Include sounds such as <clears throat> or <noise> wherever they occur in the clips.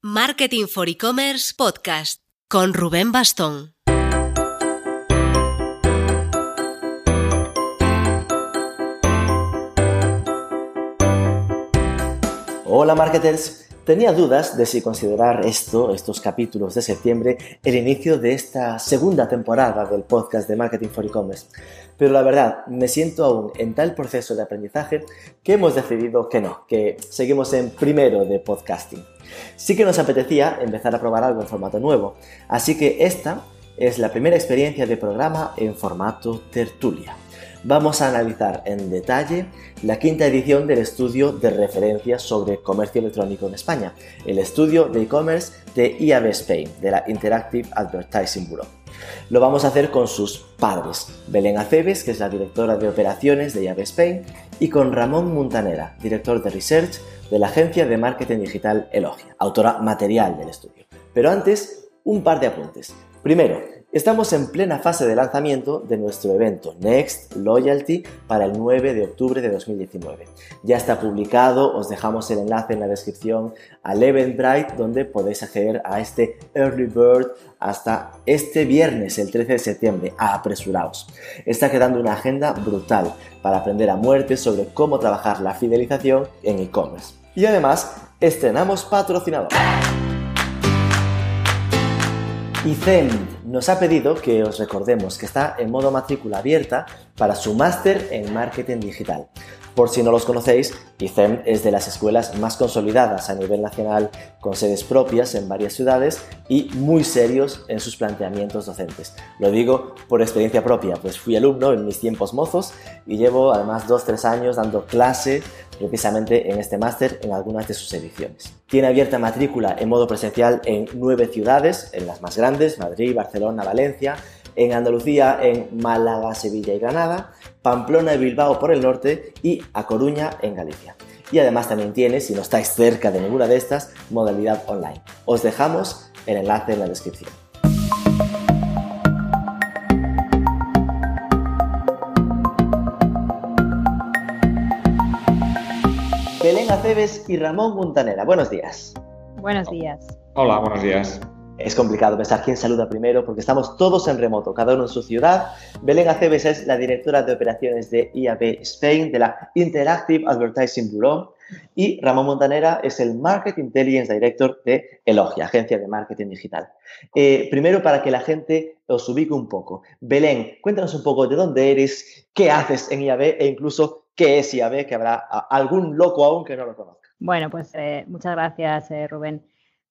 Marketing for E-Commerce Podcast con Rubén Bastón. Hola marketers, tenía dudas de si considerar esto, estos capítulos de septiembre, el inicio de esta segunda temporada del podcast de Marketing for E-Commerce. Pero la verdad, me siento aún en tal proceso de aprendizaje que hemos decidido que no, que seguimos en primero de podcasting. Sí que nos apetecía empezar a probar algo en formato nuevo, así que esta es la primera experiencia de programa en formato tertulia vamos a analizar en detalle la quinta edición del estudio de referencia sobre comercio electrónico en España, el estudio de e-commerce de IAB Spain, de la Interactive Advertising Bureau. Lo vamos a hacer con sus padres, Belén Aceves, que es la directora de operaciones de IAB Spain, y con Ramón Montanera, director de research de la agencia de marketing digital Elogia, autora material del estudio. Pero antes, un par de apuntes. Primero, Estamos en plena fase de lanzamiento de nuestro evento Next Loyalty para el 9 de octubre de 2019. Ya está publicado, os dejamos el enlace en la descripción al Eventbrite donde podéis acceder a este Early Bird hasta este viernes, el 13 de septiembre. Apresuraos. Está quedando una agenda brutal para aprender a muerte sobre cómo trabajar la fidelización en e-commerce. Y además, estrenamos patrocinador. ICEM nos ha pedido que os recordemos que está en modo matrícula abierta para su máster en marketing digital. Por si no los conocéis, ICEM es de las escuelas más consolidadas a nivel nacional, con sedes propias en varias ciudades y muy serios en sus planteamientos docentes. Lo digo por experiencia propia, pues fui alumno en mis tiempos mozos y llevo además 2-3 años dando clase precisamente en este máster en algunas de sus ediciones. Tiene abierta matrícula en modo presencial en nueve ciudades, en las más grandes, Madrid, Barcelona, Valencia, en Andalucía, en Málaga, Sevilla y Granada, Pamplona y Bilbao por el norte y A Coruña en Galicia. Y además también tiene, si no estáis cerca de ninguna de estas, modalidad online. Os dejamos el enlace en la descripción. Belén Aceves y Ramón Montanera. Buenos días. Buenos días. Hola, buenos días. Es complicado pensar quién saluda primero porque estamos todos en remoto, cada uno en su ciudad. Belén Aceves es la directora de operaciones de IAB Spain, de la Interactive Advertising Bureau, y Ramón Montanera es el Market Intelligence Director de Elogia, agencia de marketing digital. Eh, primero, para que la gente os ubique un poco. Belén, cuéntanos un poco de dónde eres, qué haces en IAB e incluso qué es IAB, que habrá algún loco aún que no lo conozca. Bueno, pues eh, muchas gracias, eh, Rubén.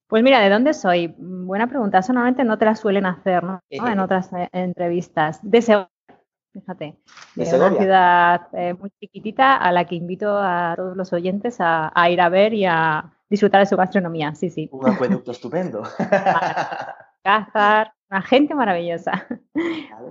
Pues mira, ¿de dónde soy? Buena pregunta. Eso normalmente no te la suelen hacer, ¿no? en otras eh, entrevistas. De Segovia, fíjate. De, una ciudad eh, muy chiquitita a la que invito a todos los oyentes a, ir a ver y a disfrutar de su gastronomía. Sí, sí. Un acueducto estupendo. <laughs> Cázar, una gente maravillosa.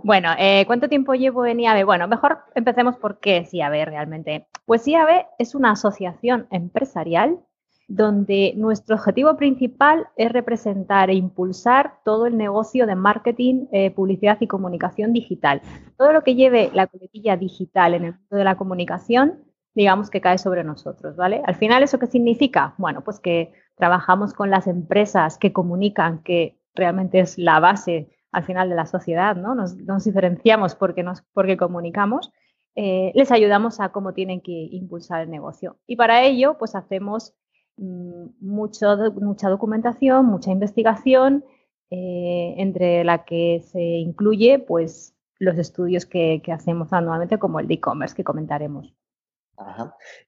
Bueno, eh, ¿cuánto tiempo llevo en IAB? Bueno, mejor empecemos por qué es IAB realmente. Pues IAB es una asociación empresarial donde nuestro objetivo principal es representar e impulsar todo el negocio de marketing, eh, publicidad y comunicación digital. Todo lo que lleve la coletilla digital en el mundo de la comunicación, digamos que cae sobre nosotros, ¿vale? Al final, ¿eso qué significa? Bueno, pues que trabajamos con las empresas que comunican, que realmente es la base al final de la sociedad, ¿no? Nos, diferenciamos porque, nos, porque comunicamos. Eh, les ayudamos a cómo tienen que impulsar el negocio. Y para ello, pues hacemos Mm, mucho, mucha documentación, mucha investigación, eh, entre la que se incluye pues, los estudios que, hacemos anualmente, como el de e-commerce que comentaremos.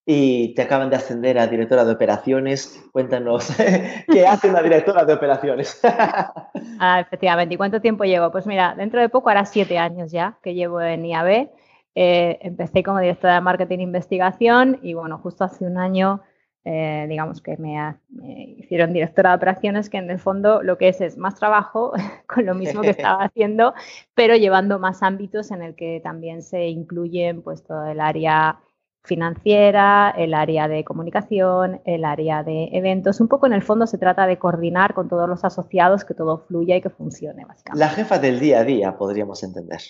Y te acaban de ascender a directora de operaciones. Cuéntanos, <laughs> ¿qué hace una directora de operaciones? <laughs> ah, efectivamente. ¿Y cuánto tiempo llevo? Pues mira, dentro de poco, hará siete años ya que llevo en IAB. Eh, empecé como directora de marketing e investigación y bueno, justo hace un año eh, digamos que me, hicieron directora de operaciones, que en el fondo lo que es es más trabajo <laughs> con lo mismo que estaba haciendo, pero llevando más ámbitos en el que también se incluyen pues todo el área financiera, el área de comunicación, el área de eventos. Un poco en el fondo se trata de coordinar con todos los asociados que todo fluya y que funcione, básicamente. La jefa del día a día, podríamos entender.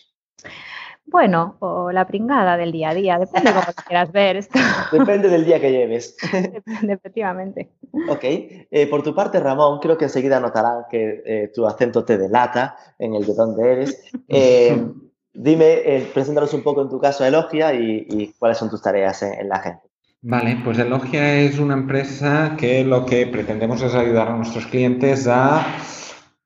Bueno, o la pringada del día a día, depende de cómo quieras ver esto. <laughs> Depende del día que lleves. <laughs> Depende, efectivamente. Ok, eh, por tu parte, Ramón, creo que enseguida notarán que eh, tu acento te delata en el de dónde eres. <laughs> Eh, dime, preséntanos un poco en tu caso Elogia y, cuáles son tus tareas en, la agencia. Vale, pues Elogia es una empresa que lo que pretendemos es ayudar a nuestros clientes a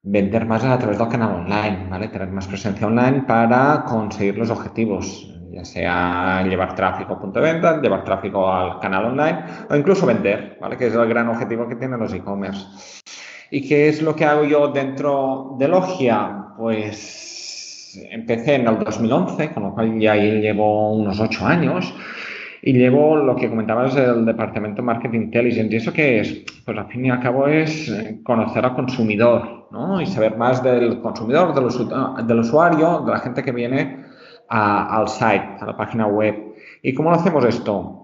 vender más a través del canal online, ¿vale? Tener más presencia online para conseguir los objetivos, ya sea llevar tráfico a punto de venta, llevar tráfico al canal online o incluso vender, ¿vale? Que es el gran objetivo que tienen los e-commerce. ¿Y qué es lo que hago yo dentro de Logia? Pues empecé en el 2011, con lo cual ya llevo unos ocho años y llevo lo que comentabas del departamento Marketing Intelligence. ¿Y eso qué es? Pues al fin y al cabo es eh, conocer al consumidor ¿no? y saber más del consumidor, del, del usuario, de la gente que viene al site, a la página web. ¿Y cómo lo hacemos esto?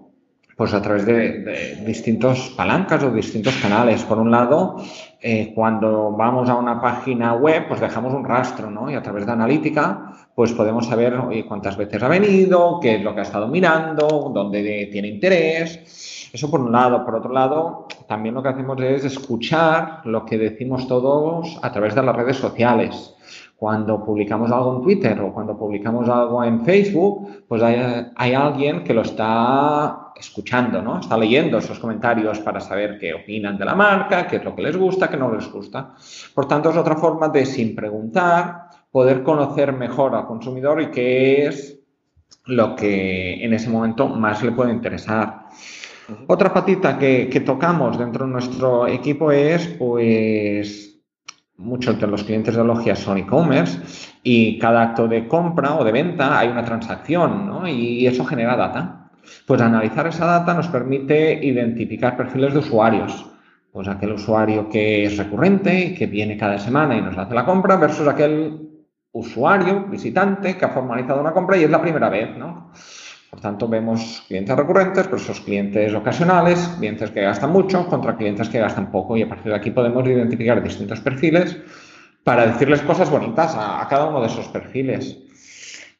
Pues a través de, distintos palancas o distintos canales. Por un lado, eh, cuando vamos a una página web, pues dejamos un rastro, ¿no? Y a través de analítica, pues podemos saber cuántas veces ha venido, qué es lo que ha estado mirando, dónde tiene interés. Eso por un lado. Por otro lado, también lo que hacemos es escuchar lo que decimos todos a través de las redes sociales. Cuando publicamos algo en Twitter o cuando publicamos algo en Facebook, pues hay, hay alguien que lo está escuchando, ¿no? Está leyendo esos comentarios para saber qué opinan de la marca, qué es lo que les gusta, qué no les gusta. Por tanto, es otra forma de, sin preguntar, poder conocer mejor al consumidor y qué es lo que en ese momento más le puede interesar. Otra patita que, que tocamos dentro de nuestro equipo es, pues, muchos de los clientes de Logia son e-commerce y cada acto de compra o de venta hay una transacción, ¿no? Y eso genera data. Pues analizar esa data nos permite identificar perfiles de usuarios. Pues aquel usuario que es recurrente y que viene cada semana y nos hace la compra versus aquel usuario, visitante, que ha formalizado una compra y es la primera vez, ¿no? Por tanto, vemos clientes recurrentes versus clientes ocasionales, clientes que gastan mucho contra clientes que gastan poco y a partir de aquí podemos identificar distintos perfiles para decirles cosas bonitas a, a cada uno de esos perfiles.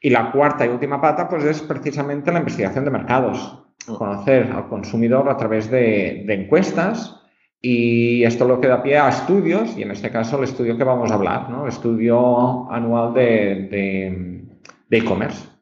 Y la cuarta y última pata, pues es precisamente la investigación de mercados. Conocer al consumidor a través de, encuestas y esto lo que da pie a estudios, y en este caso el estudio que vamos a hablar, ¿no? El estudio anual de e-commerce.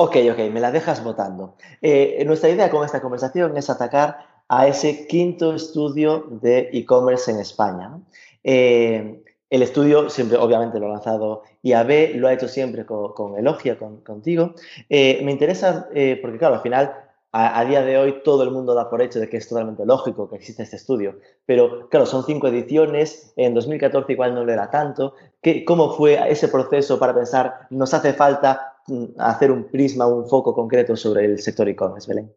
Ok, ok, me la dejas votando. Eh, nuestra idea con esta conversación es atacar a ese quinto estudio de e-commerce en España. Eh, el estudio siempre, obviamente, lo ha lanzado IAB, lo ha hecho siempre con, Elogia, contigo. Eh, me interesa, porque claro, al final, a, día de hoy, todo el mundo da por hecho de que es totalmente lógico que exista este estudio. Pero claro, son cinco ediciones, en 2014 igual no lo era tanto. ¿Qué, ¿Cómo fue ese proceso para pensar, nos hace falta hacer un prisma, un foco concreto sobre el sector e-commerce, Belén?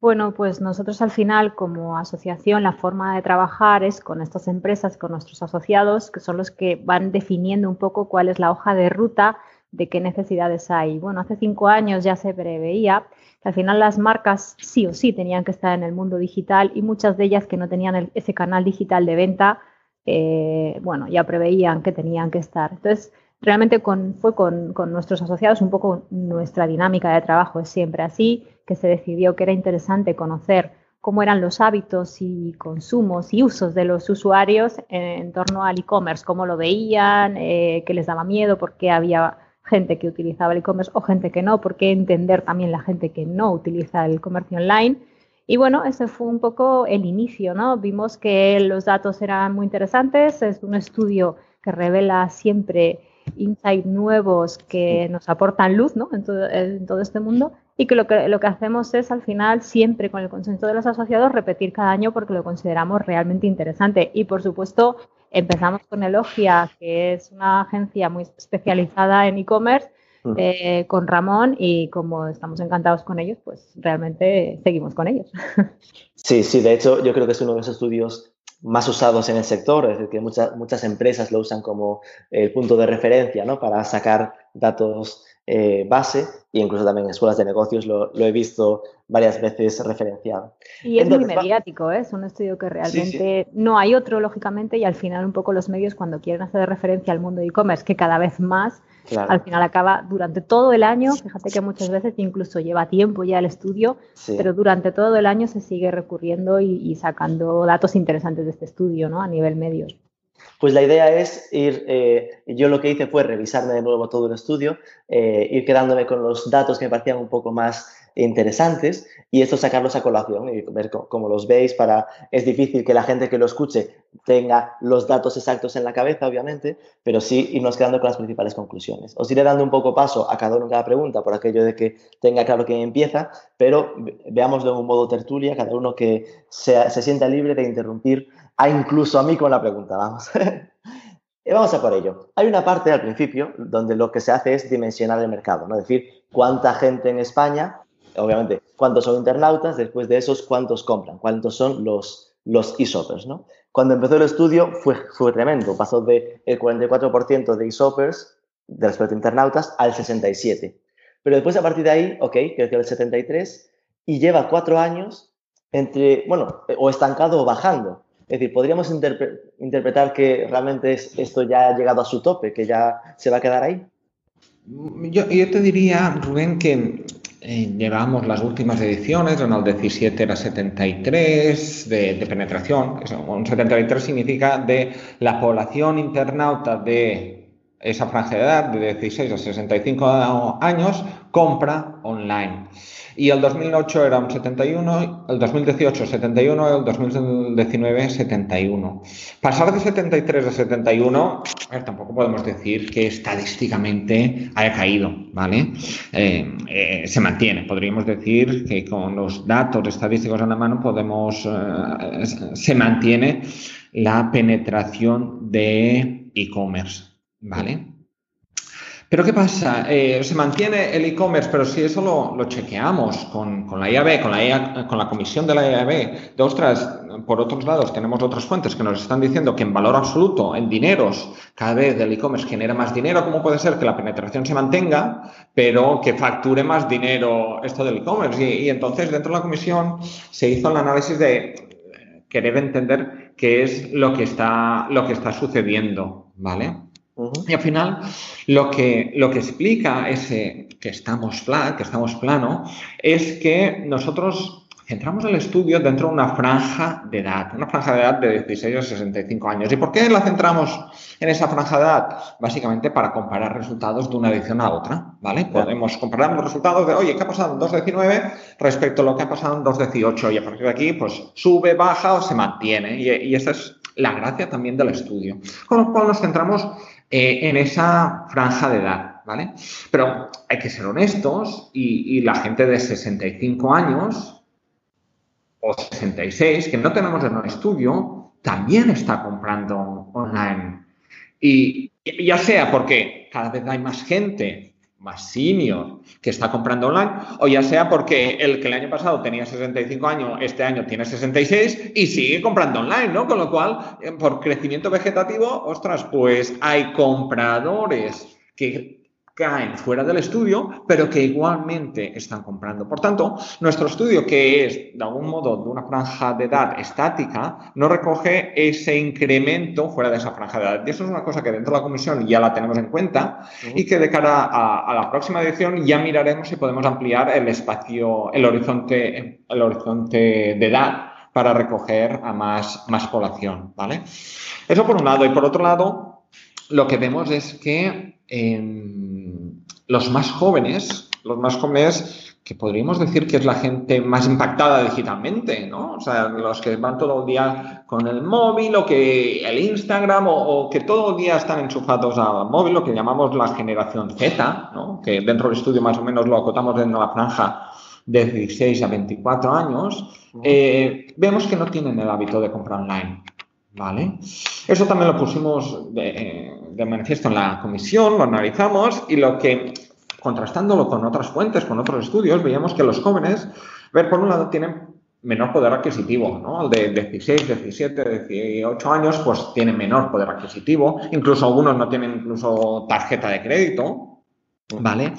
Bueno, pues nosotros al final como asociación la forma de trabajar es con estas empresas, con nuestros asociados, que son los que van definiendo un poco cuál es la hoja de ruta de qué necesidades hay. Bueno, hace cinco años ya se preveía que al final las marcas sí o sí tenían que estar en el mundo digital y muchas de ellas que no tenían ese canal digital de venta, eh, bueno, ya preveían que tenían que estar. Entonces, realmente fue con, nuestros asociados un poco nuestra dinámica de trabajo, es siempre así, que se decidió que era interesante conocer cómo eran los hábitos y consumos y usos de los usuarios en, torno al e-commerce, cómo lo veían, eh, qué les daba miedo, por qué había gente que utilizaba el e-commerce o gente que no, por qué entender también la gente que no utiliza el comercio online. Y bueno, ese fue un poco el inicio, ¿no? Vimos que los datos eran muy interesantes, es un estudio que revela siempre insights nuevos que nos aportan luz ¿no? en, todo, este mundo y que lo, que lo que hacemos es al final siempre con el consenso de los asociados repetir cada año porque lo consideramos realmente interesante. Y por supuesto empezamos con Elogia, que es una agencia muy especializada en e-commerce, eh, con Ramón y como estamos encantados con ellos, pues realmente seguimos con ellos. <laughs> Sí, sí, de hecho yo creo que es uno de los estudios más usados en el sector, es decir, que muchas, muchas empresas lo usan como el punto de referencia ¿no? para sacar datos eh, base e incluso también en escuelas de negocios lo, he visto varias veces referenciado. Y es muy mediático, ¿eh? es un estudio que realmente no hay otro, lógicamente, y al final un poco los medios cuando quieren hacer referencia al mundo de e-commerce, que cada vez más al final acaba durante todo el año, fíjate que muchas veces incluso lleva tiempo ya el estudio, pero durante todo el año se sigue recurriendo y, sacando datos interesantes de este estudio, ¿no? A nivel medio. Pues la idea es ir, eh, yo lo que hice fue revisarme de nuevo todo el estudio, eh, ir quedándome con los datos que me parecían un poco más interesantes y esto sacarlos a colación y ver cómo los veis para es difícil que la gente que lo escuche tenga los datos exactos en la cabeza obviamente pero sí irnos quedando con las principales conclusiones os iré dando un poco paso a cada uno cada pregunta por aquello de que tenga claro quién empieza pero veámoslo en un modo tertulia cada uno que se sienta libre de interrumpir a incluso a mí con la pregunta, vamos. <laughs> vamos a por ello. Hay una parte al principio donde lo que se hace es dimensionar el mercado, ¿no? Es decir, cuánta gente en España, obviamente, cuántos son internautas, después de esos, cuántos compran, cuántos son los, los e-shoppers, ¿no? Cuando empezó el estudio fue, fue tremendo, pasó del 44% de e-shoppers, de respecto a internautas, al 67%. Pero después, a partir de ahí, ok, creció el 73% y lleva cuatro años entre, bueno, o estancado o bajando. Es decir, podríamos interpretar que realmente esto ya ha llegado a su tope, que ya se va a quedar ahí. Yo, te diría, Rubén, que eh, llevamos las últimas ediciones, en el 17 era 73 de, de, penetración. Un 73 significa de la población internauta de esa franja de edad, de 16 a 65 años, compra online y el 2008 era un 71, el 2018 71 y el 2019 71. Pasar de 73 a 71, tampoco podemos decir que estadísticamente haya caído, ¿vale? Eh, eh, se mantiene. Podríamos decir que con los datos estadísticos en la mano podemos, eh, se mantiene la penetración de e-commerce, ¿vale? Pero ¿qué pasa? Eh, se mantiene el e-commerce, pero si eso lo, chequeamos con, la IAB, con la, con la comisión de la IAB, de ostras, por otros lados tenemos otras fuentes que nos están diciendo que en valor absoluto, en dineros, cada vez el e-commerce genera más dinero, ¿cómo puede ser que la penetración se mantenga, pero que facture más dinero esto del e-commerce? Y, y entonces dentro de la comisión se hizo el análisis de querer entender qué es lo que está, lo que está sucediendo, ¿vale? Y al final, lo que, lo que explica ese que estamos flat, que estamos plano, es que nosotros centramos el estudio dentro de una franja de edad, una franja de edad de 16 a 65 años. ¿Y por qué la centramos en esa franja de edad? Básicamente para comparar resultados de una edición a otra, ¿vale? Podemos comparar los resultados de, oye, ¿qué ha pasado en 2.19 respecto a lo que ha pasado en 2.18? Y a partir de aquí, pues sube, baja o se mantiene. Y, y esa es la gracia también del estudio. Con lo cual nos centramos eh, en esa franja de edad, ¿vale? Pero hay que ser honestos y, la gente de 65 años o 66 que no tenemos en un estudio también está comprando online. Y ya sea porque cada vez hay más gente más senior que está comprando online, o ya sea porque el que el año pasado tenía 65 años, este año tiene 66 y sigue comprando online, ¿no? Con lo cual, eh, por crecimiento vegetativo, ostras, pues hay compradores que caen fuera del estudio, pero que igualmente están comprando. Por tanto, nuestro estudio, que es de algún modo de una franja de edad estática, no recoge ese incremento fuera de esa franja de edad. Y eso es una cosa que dentro de la comisión ya la tenemos en cuenta y que de cara a, la próxima edición ya miraremos si podemos ampliar el espacio, el horizonte, el horizonte de edad para recoger a más, más población, ¿vale? Eso por un lado. Y por otro lado, lo que vemos es que los más jóvenes, los más jóvenes que podríamos decir que es la gente más impactada digitalmente, ¿no? O sea, los que van todo el día con el móvil o que el Instagram o, que todo el día están enchufados al móvil, lo que llamamos la generación Z, ¿no? Que dentro del estudio más o menos lo acotamos dentro de la franja de 16 a 24 años, eh, vemos que no tienen el hábito de comprar online. ¿Vale? Eso también lo pusimos de, de, manifiesto en la comisión, lo analizamos y lo que, contrastándolo con otras fuentes, con otros estudios, veíamos que los jóvenes, ver, por un lado, tienen menor poder adquisitivo, ¿no? El de 16, 17, 18 años, pues tienen menor poder adquisitivo, incluso algunos no tienen incluso tarjeta de crédito, ¿vale?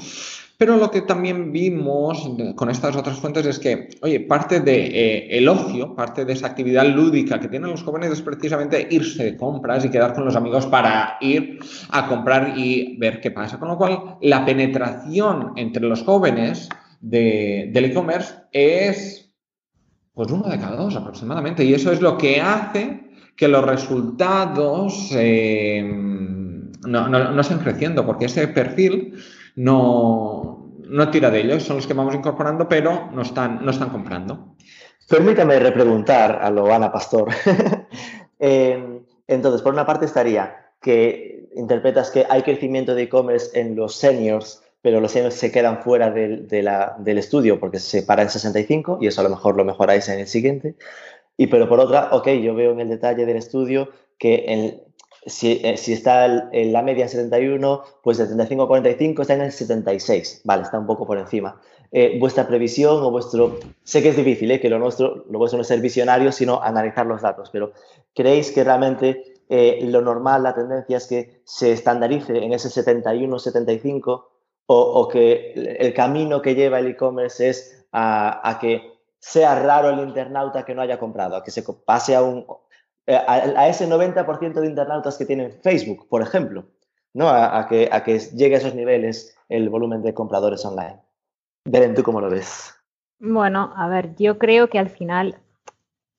Pero lo que también vimos con estas otras fuentes es que, oye, parte de eh, ocio, parte de esa actividad lúdica que tienen los jóvenes es precisamente irse de compras y quedar con los amigos para ir a comprar y ver qué pasa. Con lo cual, la penetración entre los jóvenes del e-commerce es pues uno de cada dos aproximadamente. Y eso es lo que hace que los resultados eh, no, no, estén creciendo, porque ese perfil no, no tira de ellos, son los que vamos incorporando, pero no están, no están comprando. Permítame repreguntar a lo Ana Pastor. <laughs> Em, entonces, por una parte estaría que interpretas que hay crecimiento de e-commerce en los seniors, pero los seniors se quedan fuera del, del estudio porque se para en 65 y eso a lo mejor lo mejoráis en el siguiente. Y pero por otra, ok, yo veo en el detalle del estudio que en, si, eh, si, está en la media en 71, pues de 35 a 45 está en el 76. Vale, está un poco por encima. Eh, vuestra previsión o vuestro... Sé que es difícil, ¿eh? que lo nuestro, lo vuestro no es ser visionario, sino analizar los datos, pero ¿creéis que realmente eh, lo normal, la tendencia es que se estandarice en ese 71-75 o, o, que el camino que lleva el e-commerce es a, a que sea raro el internauta que no haya comprado, a que se pase a un eh, a, ese 90% de internautas que tienen Facebook, por ejemplo, ¿no? A, que, a que llegue a esos niveles el volumen de compradores online. Beren, ¿tú cómo lo ves? Bueno, a ver, yo creo que al final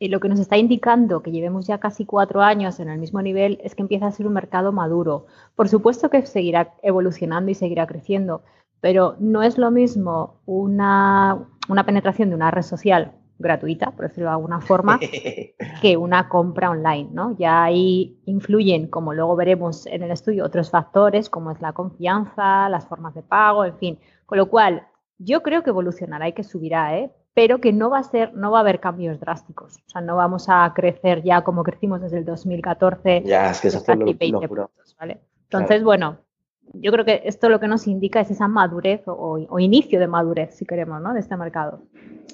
eh, lo que nos está indicando que llevemos ya casi cuatro años en el mismo nivel es que empieza a ser un mercado maduro. Por supuesto que seguirá evolucionando y seguirá creciendo, pero no es lo mismo una, una penetración de una red social gratuita, por decirlo de alguna forma, <laughs> que una compra online, ¿no? Ya ahí influyen, como luego veremos en el estudio, otros factores como es la confianza, las formas de pago, en fin. Con lo cual, yo creo que evolucionará y que subirá, ¿eh? pero que no va a ser, no va a haber cambios drásticos. O sea, no vamos a crecer ya como crecimos desde el 2014. Ya, es que eso fue lo, 20 puntos, ¿vale? Entonces, bueno, yo creo que esto lo que nos indica es esa madurez o, inicio de madurez, si queremos, ¿no? De este mercado.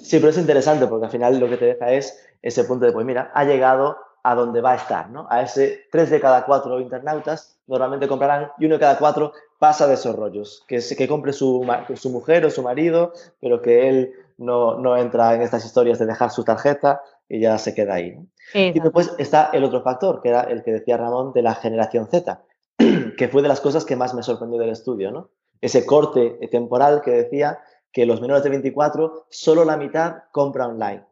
Sí, pero es interesante porque al final lo que te deja es ese punto de, pues mira, ha llegado a donde va a estar, ¿no? A ese 3 de cada 4 internautas normalmente comprarán y uno de cada 4 pasa de esos rollos, que, que compre su, su mujer o su marido, pero que él no, no, entra en estas historias de dejar su tarjeta y ya se queda ahí. ¿no? Y después está el otro factor, que era el que decía Ramón de la generación Z, <clears throat> que fue de las cosas que más me sorprendió del estudio, ¿no? Ese corte temporal que decía que los menores de 24, solo la mitad compra online.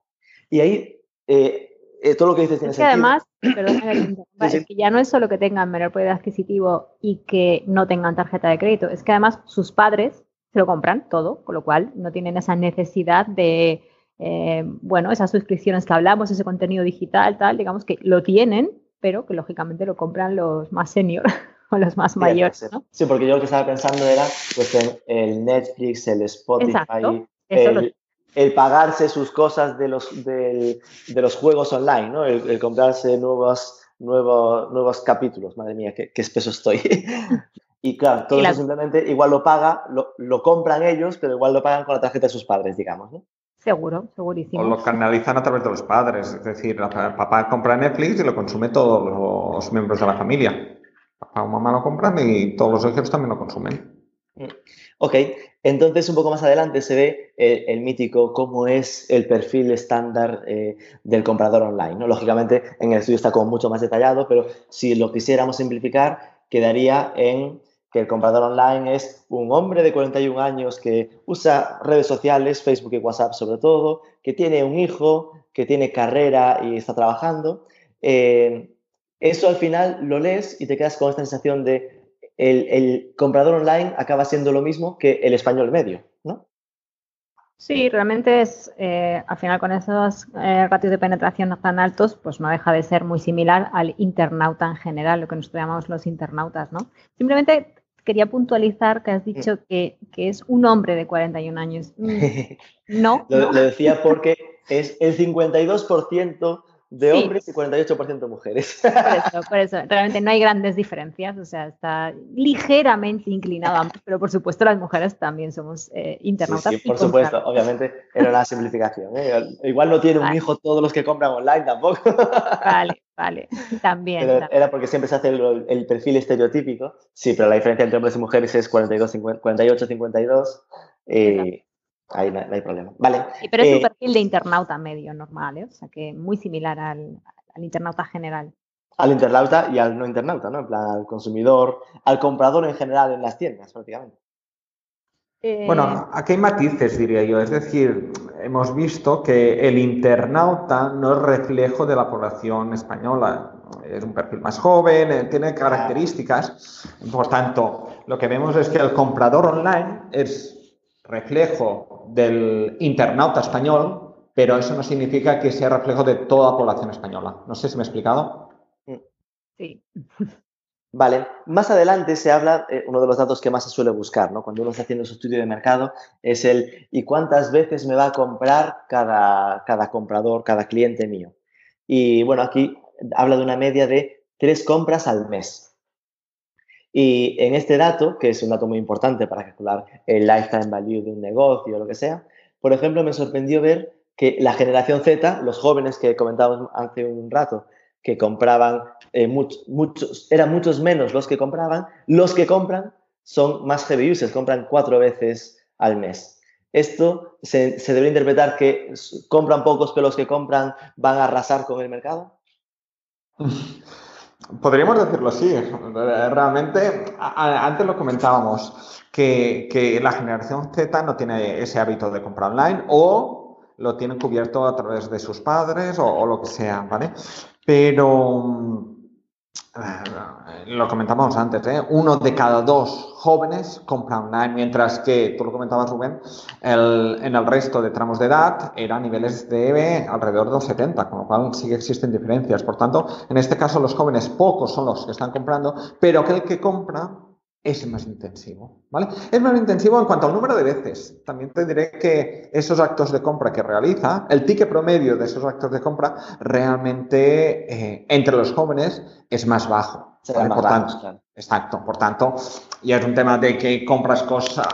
Y ahí, eh, eh, todo lo que dices tiene es que además, <clears throat> es que ya no es solo que tengan menor poder adquisitivo y que no tengan tarjeta de crédito, es que además sus padres se lo compran todo, con lo cual no tienen esa necesidad de, eh, bueno, esas suscripciones que hablamos, ese contenido digital, tal, digamos que lo tienen, pero que lógicamente lo compran los más senior <laughs> los más mayores, ¿no? Sí, porque yo lo que estaba pensando era pues en el Netflix, el Spotify, el, pagarse sus cosas de los, de los juegos online, ¿no? El, comprarse nuevos, nuevos, nuevos capítulos. Madre mía, qué, qué espeso estoy. <laughs> y claro, todo eso simplemente igual lo paga, lo, lo compran ellos, pero igual lo pagan con la tarjeta de sus padres, digamos, ¿no? Seguro, segurísimo. O lo canalizan a través de los padres. Es decir, el papá compra Netflix y lo consume todos los miembros de la familia. Papá o mamá lo compran y todos los hijos también lo consumen. Ok, entonces un poco más adelante se ve el, mítico cómo es el perfil estándar eh, del comprador online. ¿no? Lógicamente en el estudio está como mucho más detallado, pero si lo quisiéramos simplificar, quedaría en que el comprador online es un hombre de 41 años que usa redes sociales, Facebook y WhatsApp sobre todo, que tiene un hijo, que tiene carrera y está trabajando. Eh, eso al final lo lees y te quedas con esta sensación de el, comprador online acaba siendo lo mismo que el español medio, ¿no? Sí, realmente es, eh, al final con esos eh, ratios de penetración tan altos, pues no deja de ser muy similar al internauta en general, lo que nosotros llamamos los internautas, ¿no? Simplemente quería puntualizar que has dicho mm. que, es un hombre de 41 años. Mm, <laughs> no. lo, decía porque es el 52% de hombres y 48% de mujeres. Por eso, por eso, realmente no hay grandes diferencias, o sea, está ligeramente inclinado pero por supuesto las mujeres también somos eh, internautas. Sí, por supuesto, obviamente era una simplificación. ¿eh? Igual no tiene un hijo todos los que compran online tampoco. Vale, Vale, también, Era porque siempre se hace el, perfil estereotípico. Sí, pero la diferencia entre hombres y mujeres es 42, 48, 52. Y ahí no, hay problema. Vale. pero es un eh, perfil de internauta medio normal, ¿eh? O sea que muy similar al, internauta general. Al internauta y al no internauta, ¿no? En plan, al consumidor, al comprador en general en las tiendas, prácticamente. Bueno, aquí hay matices, diría yo. Es decir, hemos visto que el internauta no es reflejo de la población española. Es un perfil más joven, eh, tiene características. Por tanto, lo que vemos es que el comprador online es reflejo del internauta español, pero eso no significa que sea reflejo de toda la población española. No sé si me he explicado. Sí. <laughs> Vale, más adelante se habla, eh, uno de los datos que más se suele buscar, ¿no? Cuando uno está haciendo su estudio de mercado, es el ¿y cuántas veces me va a comprar cada, cada comprador, cada cliente mío? Y bueno, aquí habla de una media de tres compras al mes. Y en este dato, que es un dato muy importante para calcular el lifetime value de un negocio o lo que sea, por ejemplo, me sorprendió ver que la generación Z, los jóvenes que comentábamos hace un rato, que compraban eh, muchos, eran muchos menos los que compraban, los que compran son más heavy users, compran cuatro veces al mes. ¿Esto se, se debe interpretar que compran pocos, pero los que compran van a arrasar con el mercado? <laughs> Podríamos decirlo así. Realmente, antes lo comentábamos, que, que, la generación Z no tiene ese hábito de comprar online o lo tienen cubierto a través de sus padres o, lo que sea, ¿vale? Pero eh, lo comentamos antes, ¿eh? uno de cada dos jóvenes compra online, mientras que, tú lo comentabas Rubén, en el resto de tramos de edad eran niveles de alrededor de los 70, con lo cual sí existen diferencias. Por tanto, en este caso los jóvenes pocos son los que están comprando, pero aquel que compra es más intensivo, ¿vale? Es más intensivo en cuanto al número de veces. También te diré que esos actos de compra que realiza, el ticket promedio de esos actos de compra, realmente eh, entre los jóvenes es más bajo. Exacto. Por tanto, ya es un tema de que compras cosas,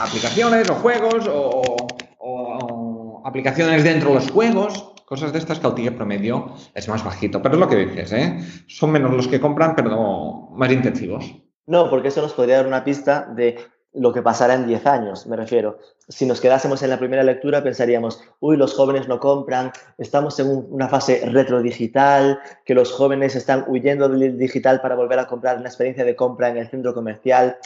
aplicaciones o juegos o, aplicaciones dentro de los juegos, cosas de estas que el ticket promedio es más bajito. Pero es lo que dices, ¿eh? Son menos los que compran, pero más intensivos. No, porque eso nos podría dar una pista de lo que pasará en 10 años, me refiero. Si nos quedásemos en la primera lectura, pensaríamos, uy, los jóvenes no compran, estamos en una fase retrodigital, que los jóvenes están huyendo del digital para volver a comprar una experiencia de compra en el centro comercial.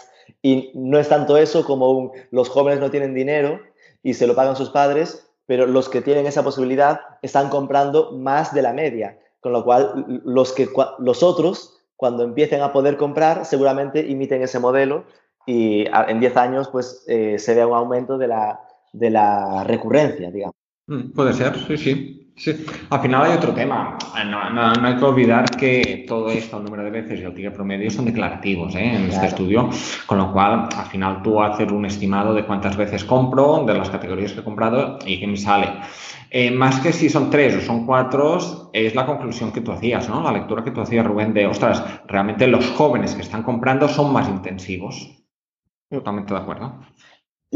Y no es tanto eso como los jóvenes no tienen dinero y se lo pagan sus padres, pero los que tienen esa posibilidad están comprando más de la media. Con lo cual, los, que, los otros cuando empiecen a poder comprar, seguramente imiten ese modelo y en 10 años pues eh, se vea un aumento de la, de la recurrencia, digamos. Mm, puede ser, sí, sí. Sí, al final hay otro tema. No, no, hay que olvidar que todo esto, el número de veces y el ticket promedio son declarativos ¿eh? en este estudio, con lo cual al final tú haces un estimado de cuántas veces compro, de las categorías que he comprado y qué me sale. Eh, más que si son tres o son cuatro, es la conclusión que tú hacías, ¿no? La lectura que tú hacías, Rubén, de, ostras, realmente los jóvenes que están comprando son más intensivos. Totalmente de acuerdo.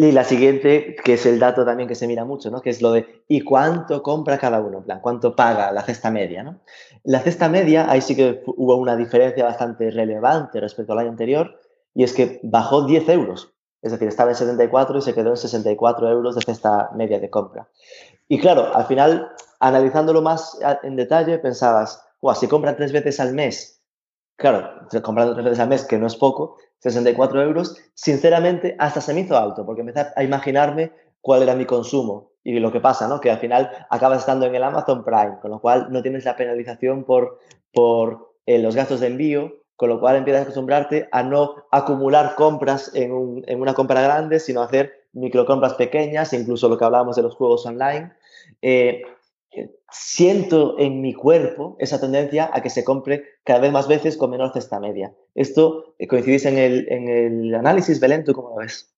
Y la siguiente, que es el dato también que se mira mucho, ¿no? Que es lo de ¿y cuánto compra cada uno? En plan, ¿cuánto paga la cesta media, ¿no? La cesta media, ahí sí que hubo una diferencia bastante relevante respecto al año anterior, y es que bajó 10 euros. Es decir, estaba en 74 y se quedó en 64 euros de cesta media de compra. Y claro, al final, analizándolo más en detalle, pensabas, si compran tres veces al mes, claro, comprando tres veces al mes, que no es poco, 64 euros, sinceramente hasta se me hizo alto, porque empecé a imaginarme cuál era mi consumo. Y lo que pasa, ¿no? Que al final acabas estando en el Amazon Prime, con lo cual no tienes la penalización por, por eh, los gastos de envío, con lo cual empiezas a acostumbrarte a no acumular compras en, una compra grande, sino hacer microcompras pequeñas, incluso lo que hablábamos de los juegos online. Eh, siento en mi cuerpo esa tendencia a que se compre cada vez más veces con menor cesta media. Esto eh, coincidís en el, en el análisis, Belén, ¿tú cómo lo ves?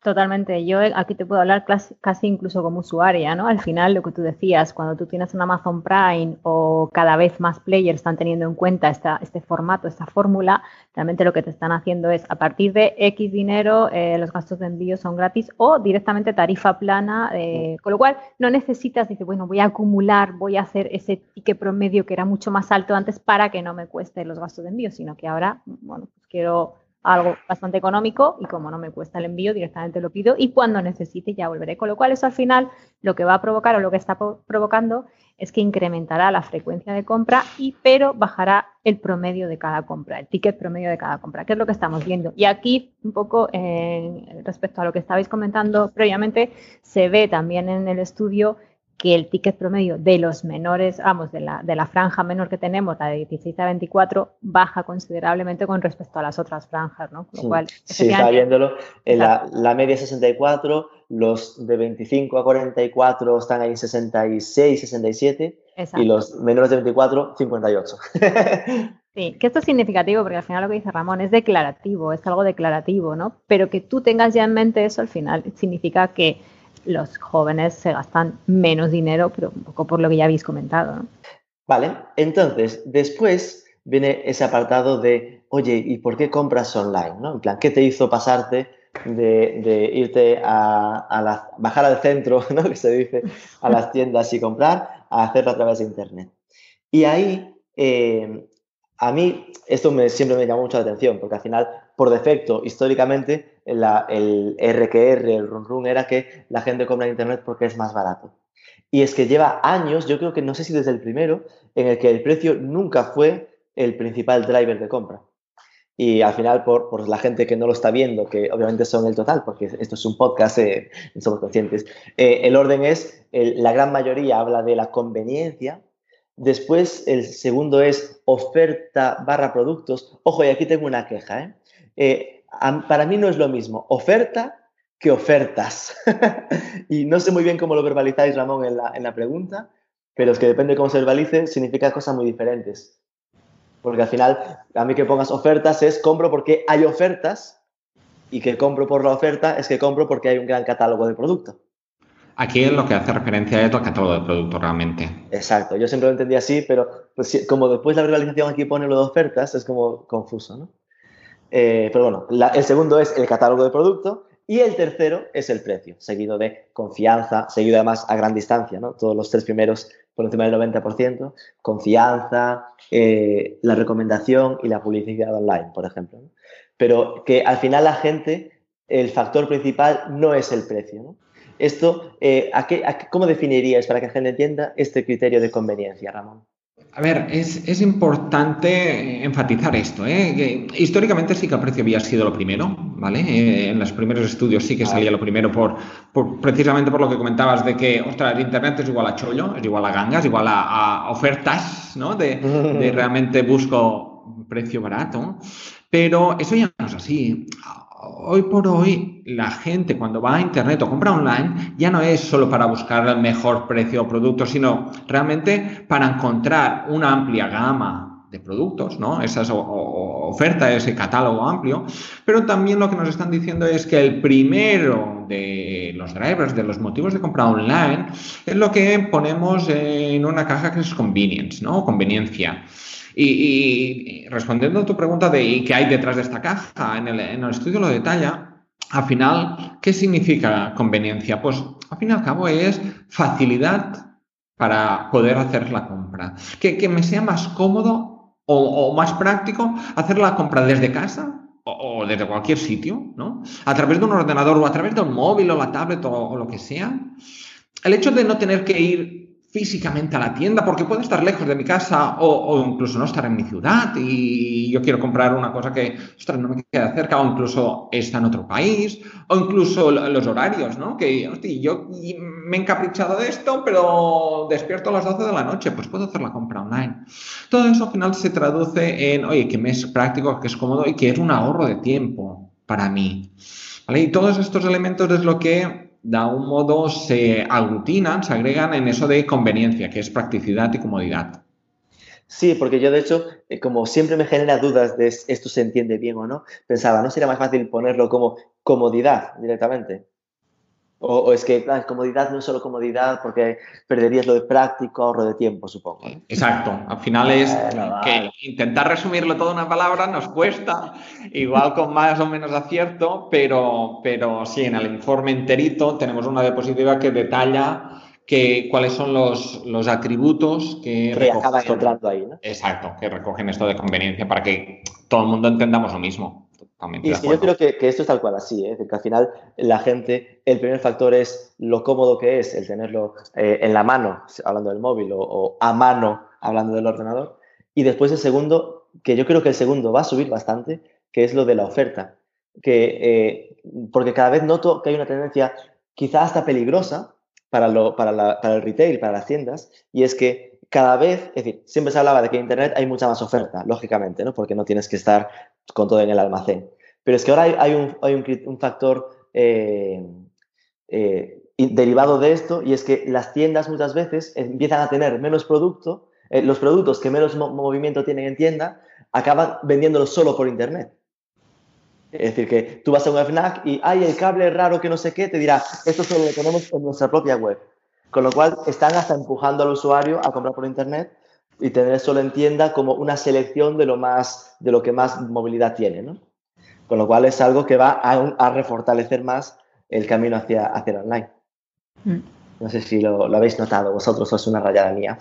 Totalmente. Yo aquí te puedo hablar casi incluso como usuaria, ¿no? Al final, lo que tú decías, cuando tú tienes un Amazon Prime o cada vez más players están teniendo en cuenta esta, este formato, esta fórmula, realmente lo que te están haciendo es a partir de X dinero, eh, los gastos de envío son gratis o directamente tarifa plana, eh, con lo cual no necesitas, decir, bueno, voy a acumular, voy a hacer ese ticket promedio que era mucho más alto antes para que no me cueste los gastos de envío, sino que ahora, bueno, pues quiero algo bastante económico y como no me cuesta el envío, directamente lo pido y cuando necesite ya volveré. Con lo cual eso al final lo que va a provocar o lo que está provocando es que incrementará la frecuencia de compra y pero bajará el promedio de cada compra, el ticket promedio de cada compra, que es lo que estamos viendo. Y aquí un poco eh, respecto a lo que estabais comentando previamente, se ve también en el estudio que el ticket promedio de los menores, vamos, de la, de la franja menor que tenemos, la de 16 a 24, baja considerablemente con respecto a las otras franjas, ¿no? Lo cual, sí, está viéndolo. En la, la, media 64, los de 25 a 44 están ahí en 66, 67 y los menores de 24, 58. <laughs> Sí, que esto es significativo porque al final lo que dice Ramón es declarativo, es algo declarativo, ¿no? Pero que tú tengas ya en mente eso al final significa que los jóvenes se gastan menos dinero, pero un poco por lo que ya habéis comentado. Vale, entonces después viene ese apartado de, oye, ¿y por qué compras online? ¿no? En plan, ¿qué te hizo pasarte de, irte a, bajar al centro, <laughs> ¿no? que se dice, a las <laughs> tiendas y comprar, a hacerlo a través de Internet? Y ahí, eh, a mí, esto me, siempre me llamó mucho la atención, porque al final, por defecto, históricamente, el RQR, el run run, era que la gente compra en Internet porque es más barato. Y es que lleva años, yo creo que no sé si desde el primero, en el que el precio nunca fue el principal driver de compra. Y al final, por, por la gente que no lo está viendo, que obviamente son el total, porque esto es un podcast, eh, somos conscientes, eh, el orden es, la gran mayoría habla de la conveniencia, después el segundo es oferta barra productos. Ojo, y aquí tengo una queja, ¿eh? eh para mí no es lo mismo oferta que ofertas. <laughs> y no sé muy bien cómo lo verbalizáis, Ramón, en la, pregunta, pero es que depende de cómo se verbalice, significa cosas muy diferentes. Porque al final, a mí que pongas ofertas es compro porque hay ofertas y que compro por la oferta es que compro porque hay un gran catálogo de producto. Aquí lo que hace referencia es al catálogo de producto realmente. Exacto, yo siempre lo entendí así, pero pues, como después la verbalización aquí pone lo de ofertas, es como confuso, ¿no? Eh, pero bueno, el segundo es el catálogo de producto y el tercero es el precio, seguido de confianza, seguido además a gran distancia, ¿no? Todos los tres primeros por encima del 90%, confianza, eh, la recomendación y la publicidad online, por ejemplo. Pero que al final la gente, el factor principal no es el precio. Esto, eh, ¿cómo definirías para que la gente entienda este criterio de conveniencia, Ramón? A ver, es, importante enfatizar esto. ¿eh? históricamente sí que el precio había sido lo primero, ¿vale? Eh, en los primeros estudios sí que salía lo primero por, precisamente por lo que comentabas de que, ostras, Internet es igual a chollo, es igual a gangas, igual a, ofertas, ¿no? De, de <laughs> realmente busco precio barato. Pero eso ya no es así hoy por hoy la gente cuando va a internet o compra online ya no es solo para buscar el mejor precio o producto, sino realmente para encontrar una amplia gama de productos, ¿no? Esa oferta, ese catálogo amplio, pero también lo que nos están diciendo es que el primero de los drivers, de los motivos de compra online, es lo que ponemos en una caja que es convenience, ¿no? Conveniencia. Y, respondiendo a tu pregunta de qué hay detrás de esta caja, en el, estudio lo detalla. Al final, ¿qué significa conveniencia? Pues al fin y al cabo es facilidad para poder hacer la compra. Que, me sea más cómodo o, más práctico hacer la compra desde casa o, desde cualquier sitio, ¿no? A través de un ordenador o a través de un móvil o la tablet o lo que sea. El hecho de no tener que ir físicamente a la tienda porque puede estar lejos de mi casa o, incluso no estar en mi ciudad y yo quiero comprar una cosa que ostras, no me queda cerca o incluso está en otro país o incluso los horarios, ¿no? Que yo me he encaprichado de esto pero despierto a las 12 de la noche, pues puedo hacer la compra online. Todo eso al final se traduce en, oye, que me es práctico, que es cómodo y que es un ahorro de tiempo para mí. Y todos estos elementos es lo que de un modo se aglutinan, se agregan en eso de conveniencia, que es practicidad y comodidad. Sí, porque yo de hecho, eh, como siempre me genera dudas de esto se entiende bien o no, pensaba, ¿no sería más fácil ponerlo como comodidad directamente? O, es que, la comodidad no es solo comodidad porque perderías lo de práctico, ahorro de tiempo, supongo. Exacto. Al final es que intentar resumirlo todo en una palabra nos cuesta, igual con más o menos acierto, pero, pero sí, en el informe enterito tenemos una diapositiva que detalla que, cuáles son los, los atributos que, que acaba encontrando ahí. ¿no? Exacto, que recogen esto de conveniencia para que todo el mundo entendamos lo mismo. Y yo creo que, esto es tal cual así, ¿eh? que al final la gente, el primer factor es lo cómodo que es el tenerlo eh, en la mano, hablando del móvil, o, a mano, hablando del ordenador. Y después el segundo, que yo creo que el segundo va a subir bastante, que es lo de la oferta. Que, eh, porque cada vez noto que hay una tendencia quizá hasta peligrosa para, lo, para, para el retail, para las tiendas, y es que cada vez, es decir, siempre se hablaba de que en Internet hay mucha más oferta, lógicamente, ¿no? Porque no tienes que estar con todo en el almacén. Pero es que ahora hay, un, hay un, factor eh, eh, derivado de esto y es que las tiendas muchas veces empiezan a tener menos producto, eh, los productos que menos movimiento tienen en tienda acaban vendiéndolos solo por Internet. Es decir, que tú vas a un FNAC y hay el cable raro que no sé qué, te dirá, esto solo lo tenemos en nuestra propia web. Con lo cual, están hasta empujando al usuario a comprar por Internet y tener solo en tienda como una selección de lo, más, de lo que más movilidad tiene. ¿no? Con lo cual, es algo que va a, a refortalecer más el camino hacia, hacia el online. Mm. No sé si lo, habéis notado vosotros o es una rayada mía.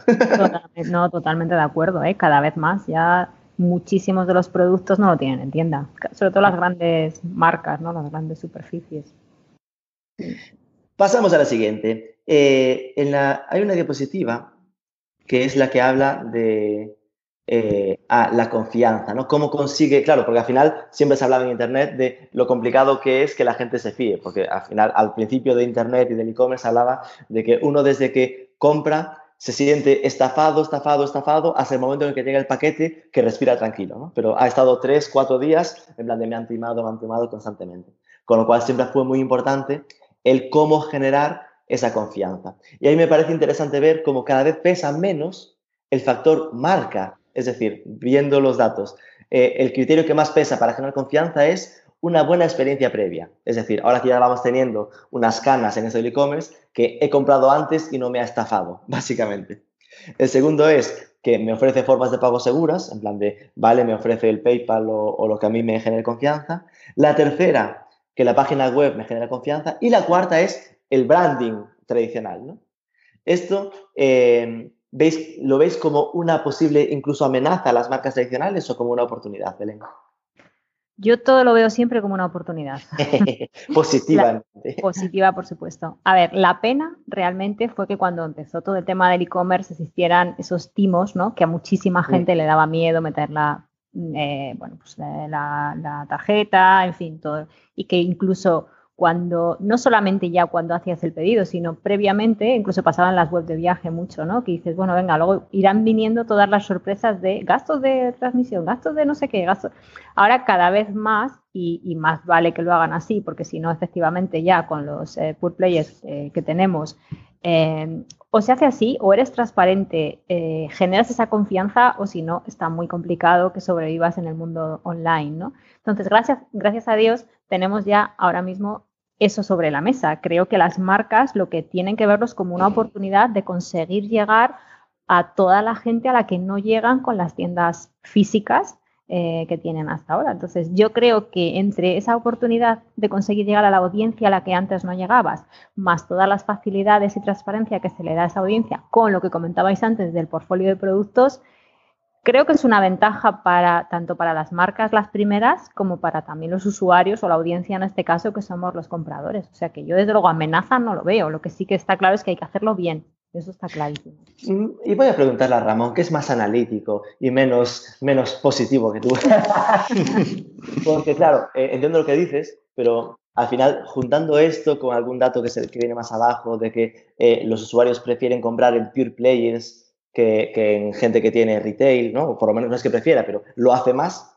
no, totalmente de acuerdo. ¿eh? Cada vez más ya muchísimos de los productos no lo tienen en tienda. Sobre todo las grandes marcas, ¿no? las grandes superficies. Pasamos a la siguiente. Eh, en la, hay una diapositiva que es la que habla de eh, la confianza, ¿no? Cómo consigue, claro, porque al final siempre se hablaba en Internet de lo complicado que es que la gente se fíe, porque al final, al principio de Internet y del e-commerce hablaba de que uno desde que compra se siente estafado, estafado, estafado, hasta el momento en el que llega el paquete que respira tranquilo, ¿no? Pero ha estado tres, cuatro días en plan de me han timado, me han timado constantemente. Con lo cual siempre fue muy importante el cómo generar esa confianza. Y ahí me parece interesante ver cómo cada vez pesa menos el factor marca, es decir, viendo los datos. Eh, el criterio que más pesa para generar confianza es una buena experiencia previa. Es decir, ahora que ya vamos teniendo unas canas en ese e-commerce que he comprado antes y no me ha estafado, <laughs> básicamente. El segundo es que me ofrece formas de pago seguras, en plan de, vale, me ofrece el PayPal o, o lo que a mí me genere confianza. La tercera, que la página web me genera confianza. Y la cuarta es el branding tradicional. Esto eh, ¿veis, lo veis como una posible incluso amenaza a las marcas tradicionales o como una oportunidad, Belén? Yo todo lo veo siempre como una oportunidad. <laughs> positiva. positiva, por supuesto. A ver, la pena realmente fue que cuando empezó todo el tema del e-commerce existieran esos timos, ¿no? Que a muchísima gente le daba miedo meterla eh, bueno, pues la, tarjeta, en fin, todo. Y que incluso cuando, no solamente ya cuando hacías el pedido, sino previamente, incluso pasaban las webs de viaje mucho, ¿no? Que dices, bueno, venga, luego irán viniendo todas las sorpresas de gastos de transmisión, gastos de no sé qué, gastos. Ahora cada vez más, y, más vale que lo hagan así, porque si no, efectivamente, ya con los eh, players eh, que tenemos, eh, o se hace así, o eres transparente, eh, generas esa confianza, o si no, está muy complicado que sobrevivas en el mundo online, ¿no? Entonces, gracias, gracias a Dios, tenemos ya ahora mismo eso sobre la mesa. Creo que las marcas lo que tienen que verlos como una oportunidad de conseguir llegar a toda la gente a la que no llegan con las tiendas físicas eh, que tienen hasta ahora. Entonces, yo creo que entre esa oportunidad de conseguir llegar a la audiencia a la que antes no llegabas, más todas las facilidades y transparencia que se le da a esa audiencia, con lo que comentabais antes del portfolio de productos, creo que es una ventaja para tanto para las marcas las primeras como para también los usuarios o la audiencia en este caso que somos los compradores. O sea que yo desde luego amenaza no lo veo. Lo que sí que está claro es que hay que hacerlo bien. Eso está clarísimo. Mm, y voy a preguntarle a Ramón, ¿qué es más analítico y menos, menos positivo que tú? <laughs> Porque claro, eh, entiendo lo que dices, pero al final, juntando esto con algún dato que, es el que viene más abajo, de que eh, los usuarios prefieren comprar en pure players que, en gente que tiene retail, ¿no? Por lo menos no es que prefiera, pero lo hace más.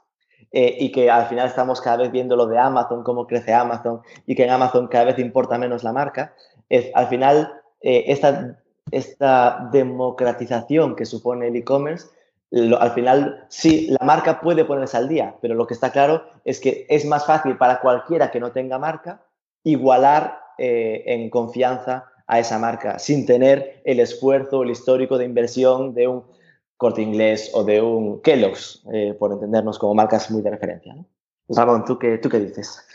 Eh, y que al final estamos cada vez viendo lo de Amazon, cómo crece Amazon, y que en Amazon cada vez importa menos la marca. Es, al final, esta esta democratización que supone el e-commerce al final, sí, la marca puede ponerse al día, pero lo que está claro es que es más fácil para cualquiera que no tenga marca igualar eh, en confianza a esa marca sin tener el esfuerzo, el histórico de inversión de un corte inglés o de un Kellogg's, eh, por entendernos como marcas muy de referencia. ¿no? Ramón, ¿tú qué, ¿tú qué dices?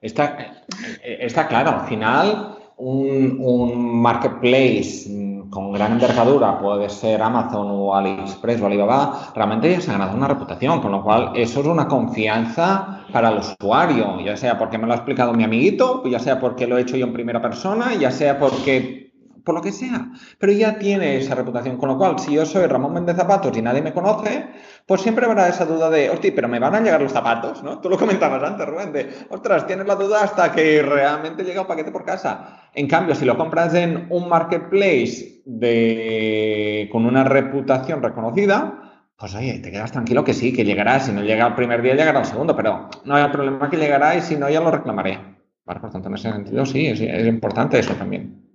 Está, eh, está claro, al final un, un marketplace con gran envergadura, puede ser Amazon o AliExpress o Alibaba, realmente ya se ha ganado una reputación, con lo cual eso es una confianza para el usuario, ya sea porque me lo ha explicado mi amiguito, ya sea porque lo he hecho yo en primera persona, ya sea porque por lo que sea, pero ya tiene esa reputación, con lo cual si yo soy Ramón Méndez Zapatos y nadie me conoce, pues siempre habrá esa duda de, hostia, pero me van a llegar los zapatos, ¿no? Tú lo comentabas antes, Rubén, de, ostras, tienes la duda hasta que realmente llega un paquete por casa. En cambio, si lo compras en un marketplace de, con una reputación reconocida, pues oye, te quedas tranquilo que sí, que llegará. Si no llega el primer día, llegará el segundo, pero no hay problema que llegará y si no, ya lo reclamaré. Vale, por tanto, en ese sentido, sí, es, es importante eso también.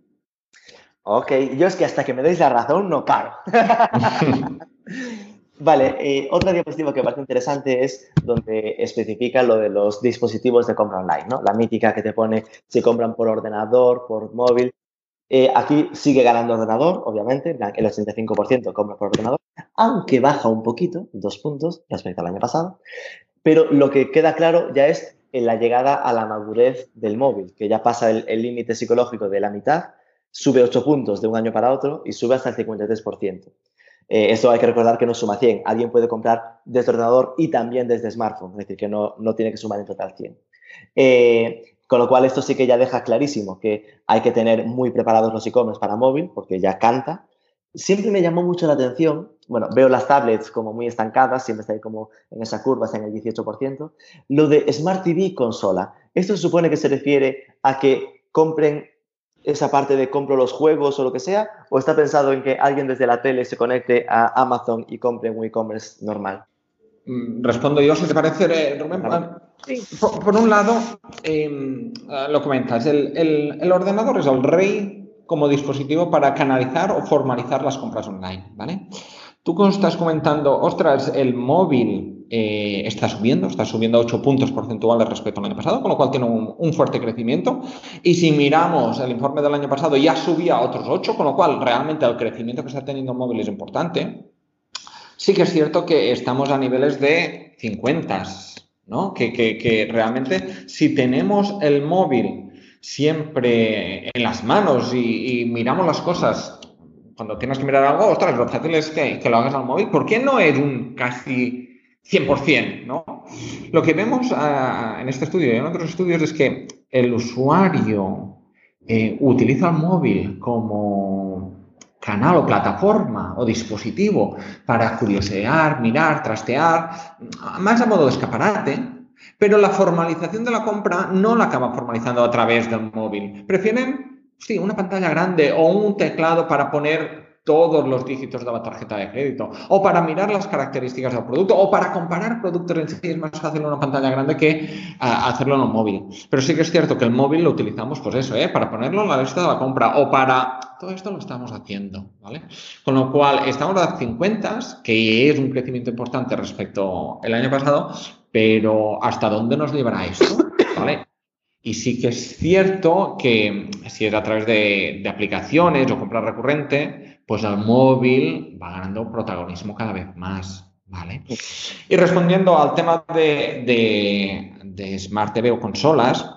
Ok, yo es que hasta que me deis la razón no paro. <laughs> vale, eh, otra diapositiva que me parece interesante es donde especifica lo de los dispositivos de compra online, ¿no? La mítica que te pone si compran por ordenador, por móvil. Eh, aquí sigue ganando ordenador, obviamente, el 85% compra por ordenador, aunque baja un poquito, dos puntos respecto al año pasado. Pero lo que queda claro ya es en la llegada a la madurez del móvil, que ya pasa el límite psicológico de la mitad sube 8 puntos de un año para otro y sube hasta el 53%. Eh, esto hay que recordar que no suma 100. Alguien puede comprar desde ordenador y también desde smartphone, es decir, que no, no tiene que sumar en total 100. Eh, con lo cual, esto sí que ya deja clarísimo que hay que tener muy preparados los e-commerce para móvil, porque ya canta. Siempre me llamó mucho la atención, bueno, veo las tablets como muy estancadas, siempre está ahí como en esa curva, está en el 18%. Lo de Smart TV consola, esto supone que se refiere a que compren esa parte de compro los juegos o lo que sea? ¿O está pensado en que alguien desde la tele se conecte a Amazon y compre un e-commerce normal? Mm, respondo yo, si te parece, eh, Rubén. Por, un lado, em, ah, lo comentas, el, el, ordenador es el rey como dispositivo para canalizar o formalizar las compras online, ¿vale? Tú estás comentando, ostras, el móvil eh, está subiendo, está subiendo 8 puntos porcentuales respecto al año pasado, con lo cual tiene un, fuerte crecimiento. Y si miramos el informe del año pasado, ya subía a otros 8, con lo cual realmente el crecimiento que está teniendo el móvil es importante. Sí que es cierto que estamos a niveles de 50, ¿no? Que, realmente si tenemos el móvil siempre en las manos y, miramos las cosas cuando tienes que mirar algo, ostras, lo fácil es que, que, lo hagas al móvil. ¿Por qué no es un casi 100%, ¿no? Lo que vemos ah, en este estudio y en otros estudios es que el usuario eh, utiliza el móvil como canal o plataforma o dispositivo para curiosear, mirar, trastear, más a modo de escaparate, pero la formalización de la compra no la acaba formalizando a través del móvil. Prefieren, sí, una pantalla grande o un teclado para poner todos los dígitos de la tarjeta de crédito, o para mirar las características del producto, o para comparar productos en sí, es más fácil en una pantalla grande que hacerlo en un móvil. Pero sí que es cierto que el móvil lo utilizamos, pues eso, ¿eh? para ponerlo en la lista de la compra, o para... Todo esto lo estamos haciendo, ¿vale? Con lo cual, estamos a 50, que es un crecimiento importante respecto al año pasado, pero ¿hasta dónde nos llevará esto? ¿Vale? Y sí que es cierto que si es a través de, de aplicaciones o compra recurrente, pues el móvil va ganando protagonismo cada vez más. ¿vale? Y respondiendo al tema de, Smart TV o consolas,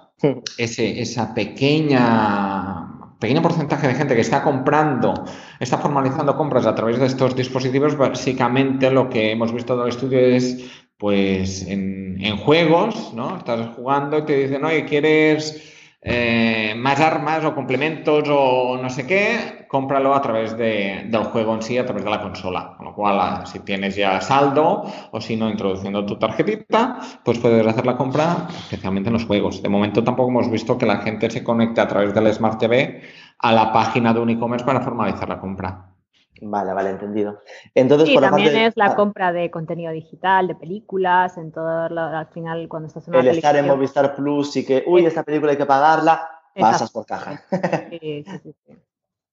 ese, esa pequeña pequeño porcentaje de gente que está comprando, está formalizando compras a través de estos dispositivos, básicamente lo que hemos visto en el estudio es, pues, en, en juegos, ¿no? Estás jugando y te dicen, oye, ¿quieres eh, más armas o complementos o no sé qué, cómpralo a través de, del juego en sí, a través de la consola. Con lo cual, ah, si tienes ya saldo o si no, introduciendo tu tarjetita, pues puedes hacer la compra, especialmente en los juegos. De momento tampoco hemos visto que la gente se conecte a través del Smart TV a la página de un e-commerce para formalizar la compra. Vale, vale, entendido. Entonces, por también es la ah. compra de contenido digital, de películas, en todo al final cuando estás en una El estar en Movistar Plus y que, uy, esta película hay que pagarla, pasas por caja. Sí, sí, sí.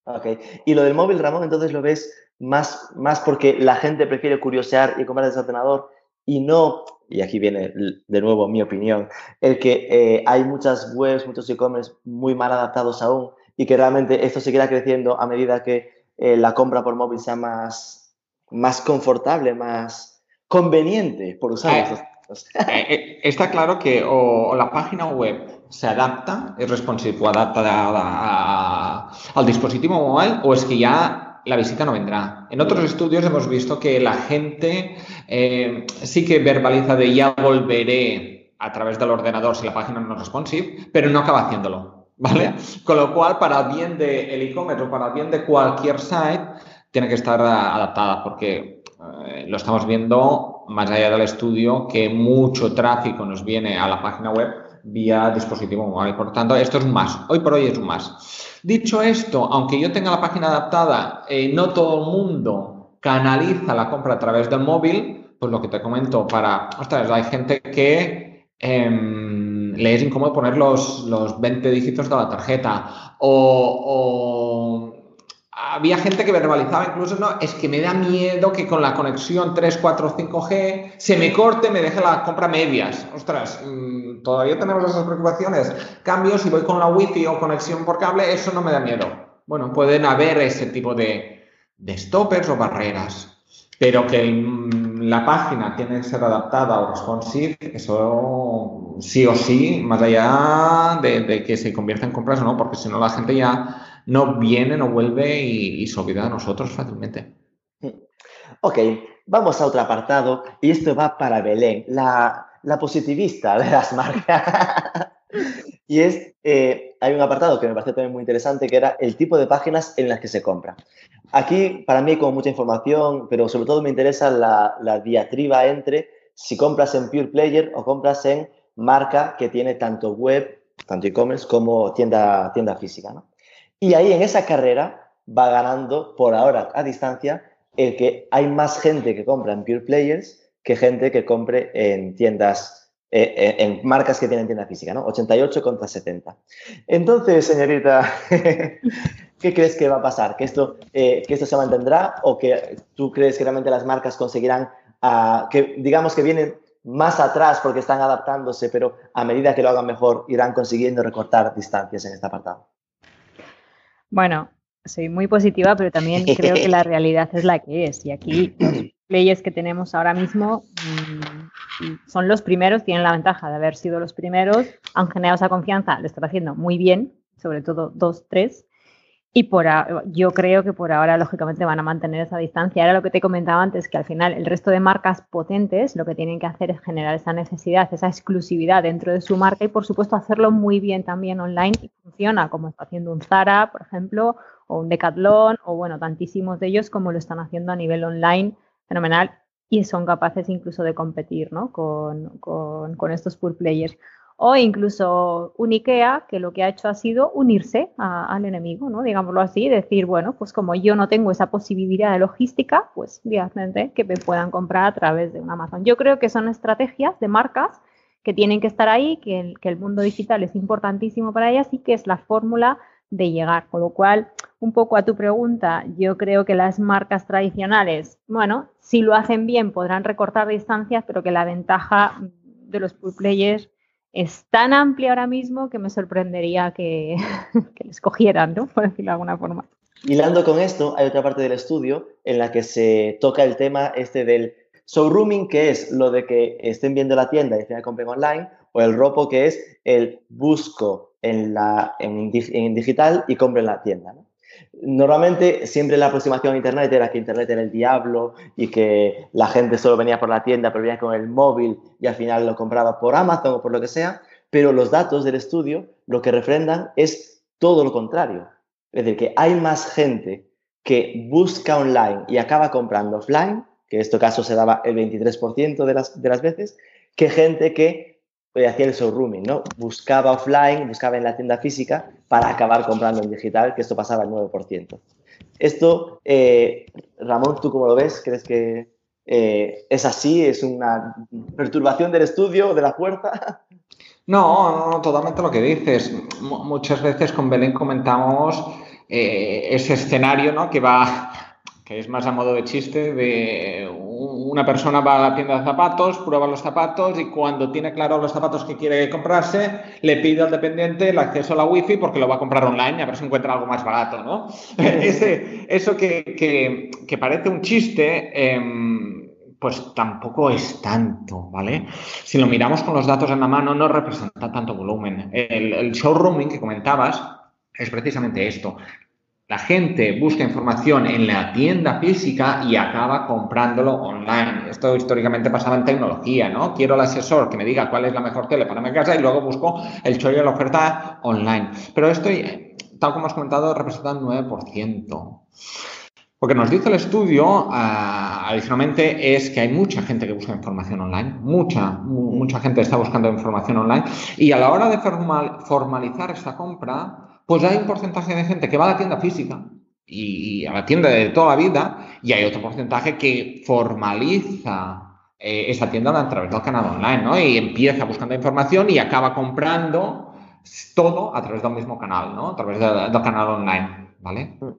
Ok. Y lo del móvil, Ramón, entonces lo ves más, más porque la gente prefiere curiosear y comprar ese ordenador y no, y aquí viene de nuevo mi opinión, el que eh, hay muchas webs, muchos e-commerce muy mal adaptados aún y que realmente esto seguirá creciendo a medida que eh, la compra por móvil sea más, más confortable, más conveniente por usar eh, estos <laughs> Está claro que o, la página web se adapta, es responsive o adapta al dispositivo móvil o es que ya la visita no vendrá. En otros estudios hemos visto que la gente eh, sí que verbaliza de ya volveré a través del ordenador si la página no es responsive, pero no acaba haciéndolo. ¿Vale? Con lo cual, para bien del e-commerce o para bien de cualquier site, tiene que estar adaptada porque eh, lo estamos viendo más allá del estudio que mucho tráfico nos viene a la página web vía dispositivo móvil. Por tanto, esto es un más. Hoy por hoy es un más. Dicho esto, aunque yo tenga la página adaptada, eh, no todo el mundo canaliza la compra a través del móvil, pues lo que te comento para, ostras, hay gente que em, le es incómodo poner los, los 20 dígitos de la tarjeta o había gente que verbalizaba incluso, no, es que me da miedo que con la conexión 3, 4, 5G se me corte, me deje la compra medias. Ostras, mm, todavía tenemos esas preocupaciones. Cambio, si voy con la wifi o conexión por cable, eso no me da miedo. Bueno, pueden haber ese tipo de, de stoppers o barreras, pero que mm, la página tiene que ser adaptada o responsive, eso sí o sí, más allá de, que se convierta en compras o no, porque si no la gente ya no viene, no vuelve y, se olvida de nosotros fácilmente. Ok, vamos a otro apartado y esto va para Belén, la, positivista de las marcas. <laughs> y es, eh, hay un apartado que me parece también muy interesante que era el tipo de páginas en las que se compra. Aquí para mí como mucha información, pero sobre todo me interesa la, la diatriba entre si compras en Pure Player o compras en marca que tiene tanto web, tanto e-commerce como tienda, tienda física. ¿no? Y ahí en esa carrera va ganando por ahora a distancia el que hay más gente que compra en Pure Players que gente que compre en tiendas, eh, eh, en marcas que tienen tienda física, ¿no? 88 contra 70. Entonces, señorita, <laughs> ¿qué crees que va a pasar? ¿Que esto, eh, que esto se mantendrá o que tú crees que realmente las marcas conseguirán, ah, que digamos que vienen más atrás porque están adaptándose, pero a medida que lo hagan mejor irán consiguiendo recortar distancias en este apartado? Bueno, soy muy positiva, pero también creo que la <laughs> realidad es la que es. Y aquí los players que tenemos ahora mismo mm, son los primeros, tienen la ventaja de haber sido los primeros, han generado esa confianza, lo están haciendo muy bien, sobre todo dos, tres, y por yo creo que por ahora, lógicamente, van a mantener esa distancia. Era lo que te comentaba antes, que al final el resto de marcas potentes lo que tienen que hacer es generar esa necesidad, esa exclusividad dentro de su marca y, por supuesto, hacerlo muy bien también online y funciona, como está haciendo un Zara, por ejemplo, o un Decathlon, o bueno, tantísimos de ellos como lo están haciendo a nivel online, fenomenal, y son capaces incluso de competir ¿no? con, con, con estos pool players o incluso un IKEA que lo que ha hecho ha sido unirse al enemigo, ¿no? Digámoslo así, decir, bueno, pues como yo no tengo esa posibilidad de logística, pues directamente que me puedan comprar a través de un Amazon. Yo creo que son estrategias de marcas que tienen que estar ahí, que el, que el mundo digital es importantísimo para ellas y que es la fórmula de llegar. Con lo cual, un poco a tu pregunta, yo creo que las marcas tradicionales, bueno, si lo hacen bien podrán recortar distancias, pero que la ventaja de los pool players es tan amplia ahora mismo que me sorprendería que, <laughs> que les cogieran, ¿no? Por decirlo de alguna forma. Hilando con esto, hay otra parte del estudio en la que se toca el tema este del showrooming, que es lo de que estén viendo la tienda y al compren online, o el ropo, que es el busco en, la, en, en digital y compren la tienda. ¿no? Normalmente siempre la aproximación a Internet era que Internet era el diablo y que la gente solo venía por la tienda, pero venía con el móvil y al final lo compraba por Amazon o por lo que sea, pero los datos del estudio lo que refrendan es todo lo contrario. Es decir, que hay más gente que busca online y acaba comprando offline, que en este caso se daba el 23% de las, de las veces, que gente que hacía el showrooming, ¿no? Buscaba offline, buscaba en la tienda física para acabar comprando en digital, que esto pasaba al 9%. Esto, eh, Ramón, ¿tú cómo lo ves? ¿Crees que eh, es así? ¿Es una perturbación del estudio, de la fuerza? No, no, totalmente lo que dices. muchas veces con Belén comentamos eh, ese escenario ¿no? que va, es más a modo de chiste, de una persona va a la tienda de zapatos, prueba los zapatos y cuando tiene claro los zapatos que quiere comprarse, le pide al dependiente el acceso a la wifi porque lo va a comprar online a ver si encuentra algo más barato, ¿no? <laughs> Ese, eso que, que, parece un chiste... Eh, pues tampoco es tanto, ¿vale? Si lo miramos con los datos en la mano, no representa tanto volumen. El, showrooming que comentabas es precisamente esto. La gente busca información en la tienda física y acaba comprándolo online. Esto históricamente pasaba en tecnología, ¿no? Quiero el asesor que me diga cuál es la mejor tele para mi casa y luego busco el chollo de la oferta online. Pero esto, tal como has comentado, representa un 9%. Lo que nos dice el estudio, ah, adicionalmente, es que hay mucha gente que busca información online, mucha, mucha gente está buscando información online, y a la hora de formalizar esta compra, pues hay un porcentaje de gente que va a la tienda física y, a la tienda de toda la vida, y hay otro porcentaje que formaliza eh, esa tienda a través del canal online, ¿no? Y empieza buscando información y acaba comprando todo a través del mismo canal, ¿no? A través del canal online, ¿vale? Mm.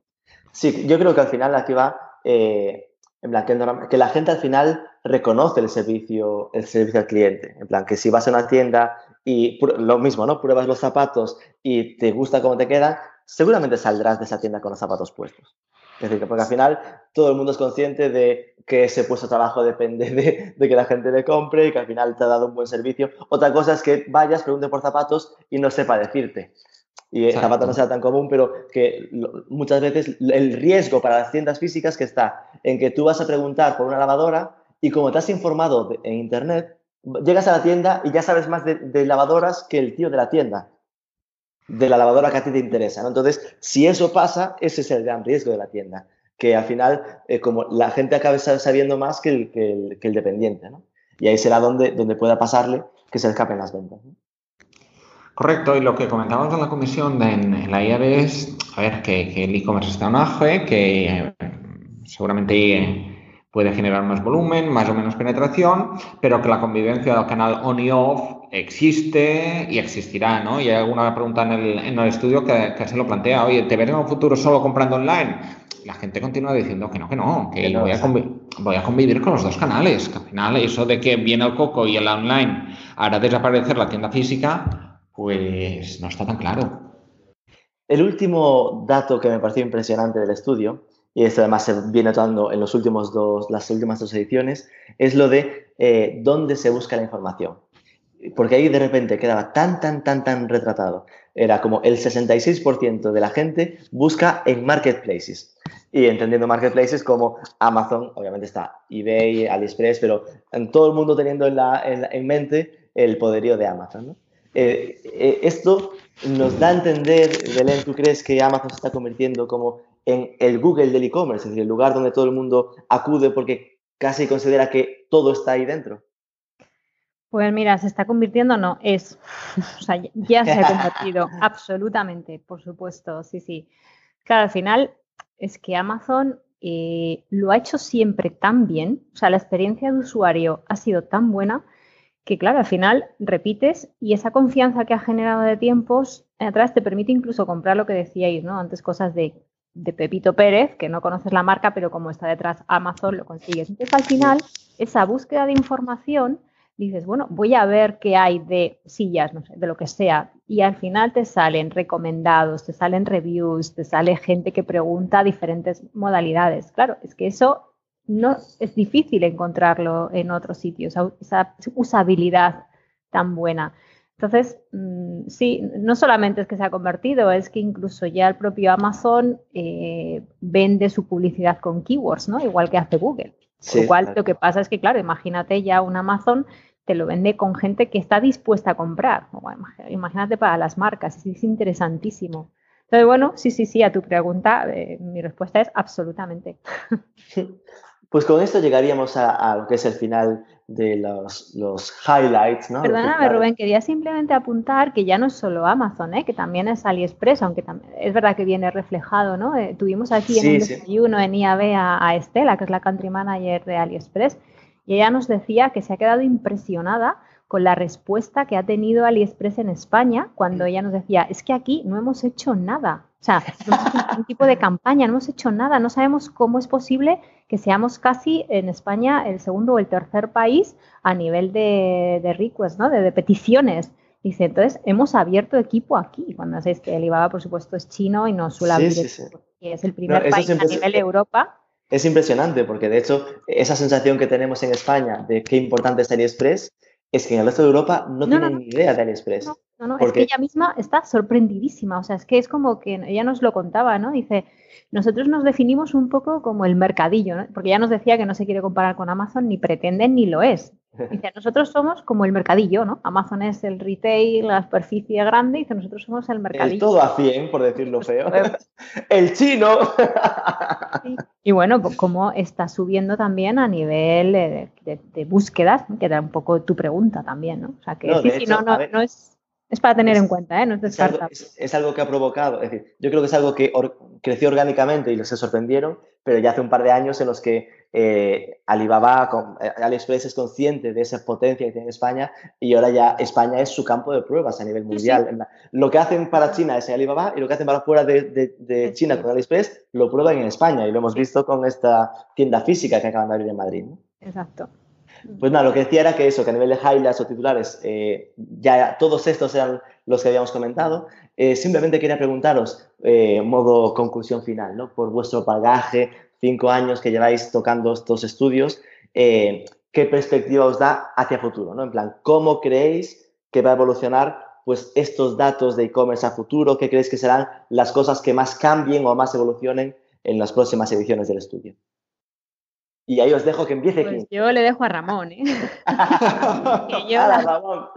Sí, yo creo que al final aquí va eh, en plan, que, la gente al final reconoce el servicio, el servicio al cliente. En plan, que si vas a una tienda y lo mismo, ¿no? Pruebas los zapatos y te gusta cómo te quedan, seguramente saldrás de esa tienda con los zapatos puestos. Es decir, porque al final todo el mundo es consciente de que ese puesto de trabajo depende de, de, que la gente le compre y que al final te ha dado un buen servicio. Otra cosa es que vayas, pregunte por zapatos y no sepa decirte y el zapato no sea tan común, pero que muchas veces el riesgo para las tiendas físicas que está en que tú vas a preguntar por una lavadora y como te has informado en internet, llegas a la tienda y ya sabes más de, lavadoras que el tío de la tienda, de la lavadora que a ti te interesa. Entonces, si eso pasa, ese es el gran riesgo de la tienda, que al final, eh, como la gente acabe sabiendo más que el, dependiente, ¿no? Y ahí será donde, donde pueda pasarle que se escapen las ventas. Correcto, y lo que comentábamos en la comisión de, en, la IAB es, a ver, que, el e-commerce está en auge, que eh, seguramente puede generar más volumen, más o menos penetración, pero que la convivencia del canal on y off existe y existirá, ¿no? Y hay alguna pregunta en el, en el estudio que, se lo plantea, oye, ¿te ves en un futuro solo comprando online? La gente continúa diciendo que no, que no, que, voy, a voy, a convivir con los dos canales, que al final eso de que viene el coco y el online hará desaparecer la tienda física, pues no está tan claro. El último dato que me pareció impresionante del estudio, y esto además se viene notando en los últimos dos, las últimas dos ediciones, es lo de eh, dónde se busca la información. Porque ahí de repente quedaba tan, tan, tan, tan retratado. Era como el 66% de la gente busca en marketplaces. Y entendiendo marketplaces como Amazon, obviamente está eBay, AliExpress, pero en todo el mundo teniendo en, la, en mente el poderío de Amazon. Eh, eh, esto nos da a entender, Belén, ¿tú crees que Amazon se está convirtiendo como en el Google del e-commerce, es decir, el lugar donde todo el mundo acude porque casi considera que todo está ahí dentro? Pues mira, se está convirtiendo, no, es, <laughs> o sea, ya se ha convertido, <laughs> absolutamente, por supuesto, sí, sí. Claro, al final es que Amazon eh, lo ha hecho siempre tan bien, o sea, la experiencia de usuario ha sido tan buena que claro, al final repites y esa confianza que ha generado de tiempos atrás te permite incluso comprar lo que decíais, ¿no? Antes cosas de, Pepito Pérez, que no conoces la marca, pero como está detrás Amazon, lo consigues. Entonces, al final, esa búsqueda de información, dices, bueno, voy a ver qué hay de sillas, no sé, de lo que sea. Y al final te salen recomendados, te salen reviews, te sale gente que pregunta diferentes modalidades. Claro, es que eso no es difícil encontrarlo en otros sitios, esa usabilidad tan buena. Entonces, mm, sí, no solamente es que se ha convertido, es que incluso ya el propio Amazon eh, vende su publicidad con keywords, ¿no? Igual que hace Google. lo cual lo que pasa es que, claro, imagínate ya un Amazon te lo vende con gente que está dispuesta a comprar. imagínate para las marcas, es interesantísimo. Entonces, bueno, sí, sí, sí, a tu pregunta, eh, mi respuesta es absolutamente. <laughs> Pues con esto llegaríamos a, lo que es el final de los, highlights, ¿no? Perdóname, Rubén, quería simplemente apuntar que ya no es solo Amazon, ¿eh? que también es AliExpress, aunque es verdad que viene reflejado, ¿no? Eh, tuvimos aquí en un desayuno en IAB a, Estela, que es la country manager de AliExpress, y ella nos decía que se ha quedado impresionada con la respuesta que ha tenido AliExpress en España cuando ella nos decía, es que aquí no hemos hecho nada. O sea, no hemos hecho ningún tipo de campaña, no hemos hecho nada, no sabemos cómo es posible que seamos casi en España el segundo o el tercer país a nivel de, de requests, ¿no? De, peticiones. Dice, entonces hemos abierto equipo aquí. Cuando sabéis que Alibaba, por supuesto, es chino y no suele abrir, sí, sí, es el primer país a nivel de Europa. Es impresionante porque, de hecho, esa sensación que tenemos en España de qué importante es AliExpress es que en el resto de Europa no, tienen ni idea de AliExpress. No, no, es que ella misma está sorprendidísima. O sea, es que es como que ella nos lo contaba, ¿no? Dice, nosotros nos definimos un poco como el mercadillo, ¿no? Porque ella nos decía que no se quiere comparar con Amazon, ni pretende ni lo es. Dice, nosotros somos como el mercadillo, ¿no? Amazon es el retail, la superficie grande, y dice, nosotros somos el mercadillo. El todo a 100, por decirlo feo. <laughs> El chino. Y bueno, pues cómo está subiendo también a nivel de, búsquedas, que era un poco tu pregunta también, ¿no? O sea, que no, sí, no, no, es, es, para tener en cuenta, ¿eh? No es descartable. Es, algo, que ha provocado, es decir, yo creo que es algo que creció orgánicamente y se sorprendieron, pero ya hace un par de años en los que eh, Alibaba, con, eh, AliExpress es consciente de esa potencia que tiene España y ahora ya España es su campo de pruebas a nivel mundial. Lo que hacen para China es en Alibaba y lo que hacen para fuera de, China con AliExpress lo prueban en España y lo hemos visto con esta tienda física que acaban de abrir en Madrid. Exacto. Pues nada, lo que decía era que eso, que a nivel de highlights o titulares, eh, ya todos estos eran los que habíamos comentado. simplemente quería preguntaros, modo conclusión final, ¿no? por vuestro bagaje, cinco años que lleváis tocando estos estudios, eh, ¿qué perspectiva os da hacia futuro? ¿no? En plan, ¿cómo creéis que va a evolucionar pues, estos datos de e-commerce a futuro? ¿Qué creéis que serán las cosas que más cambien o más evolucionen en las próximas ediciones del estudio? Y ahí os dejo que empiece. Pues yo le dejo a Ramón, ¿eh? <laughs> la, <laughs>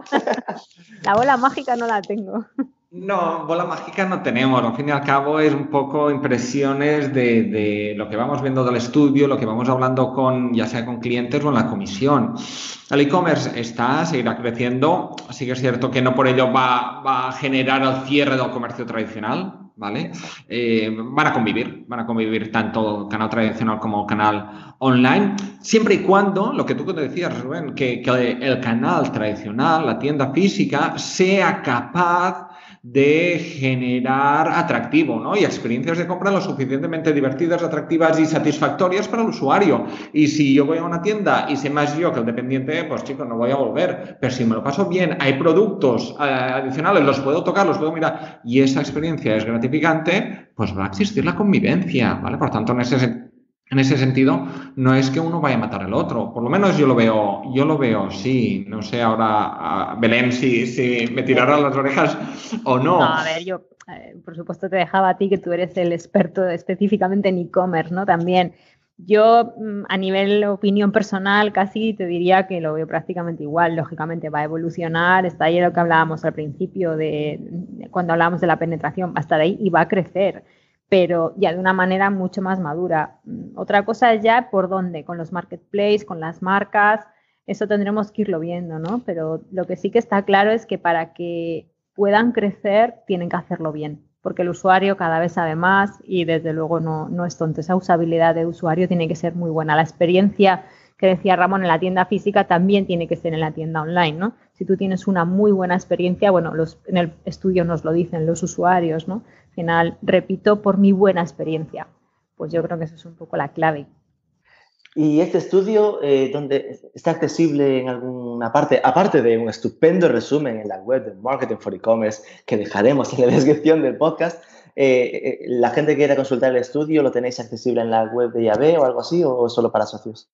la bola mágica no la tengo. No, bola mágica no tenemos. Al fin y al cabo es un poco impresiones de, lo que vamos viendo del estudio, lo que vamos hablando con, ya sea con clientes o en la comisión. El e-commerce está, seguirá creciendo. Sí que es cierto que no por ello va, a generar el cierre del comercio tradicional, ¿vale? Eh, van a convivir, van a convivir tanto canal tradicional como canal online, siempre y cuando, lo que tú te decías, Rubén, que el canal tradicional, la tienda física, sea capaz de generar atractivo, ¿no? Y experiencias de compra lo suficientemente divertidas, atractivas y satisfactorias para el usuario. Y si yo voy a una tienda y sé más yo que el dependiente, pues chicos, no voy a volver. Pero si me lo paso bien, hay productos eh, adicionales, los puedo tocar, los puedo mirar y esa experiencia es gratificante, pues va a existir la convivencia, ¿vale? Por tanto, en ese sentido en ese sentido, no es que uno vaya a matar al otro. Por lo menos yo lo veo, yo lo veo, sí. No sé ahora, Belén, si, si me tirará las orejas o no. No, a ver, yo, eh, por supuesto, te dejaba a ti que tú eres el experto específicamente en e-commerce, ¿no? También. Yo, mm, a nivel opinión personal, casi te diría que lo veo prácticamente igual. Lógicamente va a evolucionar. Está ahí lo que hablábamos al principio de, de cuando hablábamos de la penetración. Va a estar ahí y va a crecer pero ya de una manera mucho más madura. Mm, otra cosa ya por dónde, con los marketplaces, con las marcas, eso tendremos que irlo viendo, ¿no? Pero lo que sí que está claro es que para que puedan crecer tienen que hacerlo bien, porque el usuario cada vez sabe más y desde luego no, no es tonto. Esa usabilidad de usuario tiene que ser muy buena. La experiencia que decía Ramón en la tienda física también tiene que ser en la tienda online, ¿no? Si tú tienes una muy buena experiencia, bueno, los, en el estudio nos lo dicen los usuarios, ¿no? Final repito por mi buena experiencia. Pues yo creo que eso es un poco la clave. Y este estudio, eh, donde está accesible en alguna parte, aparte de un estupendo resumen en la web de Marketing for E-Commerce que dejaremos en la <laughs> descripción del podcast, eh, eh, ¿la gente que quiera consultar el estudio lo tenéis accesible en la web de IAB o algo así o solo para socios?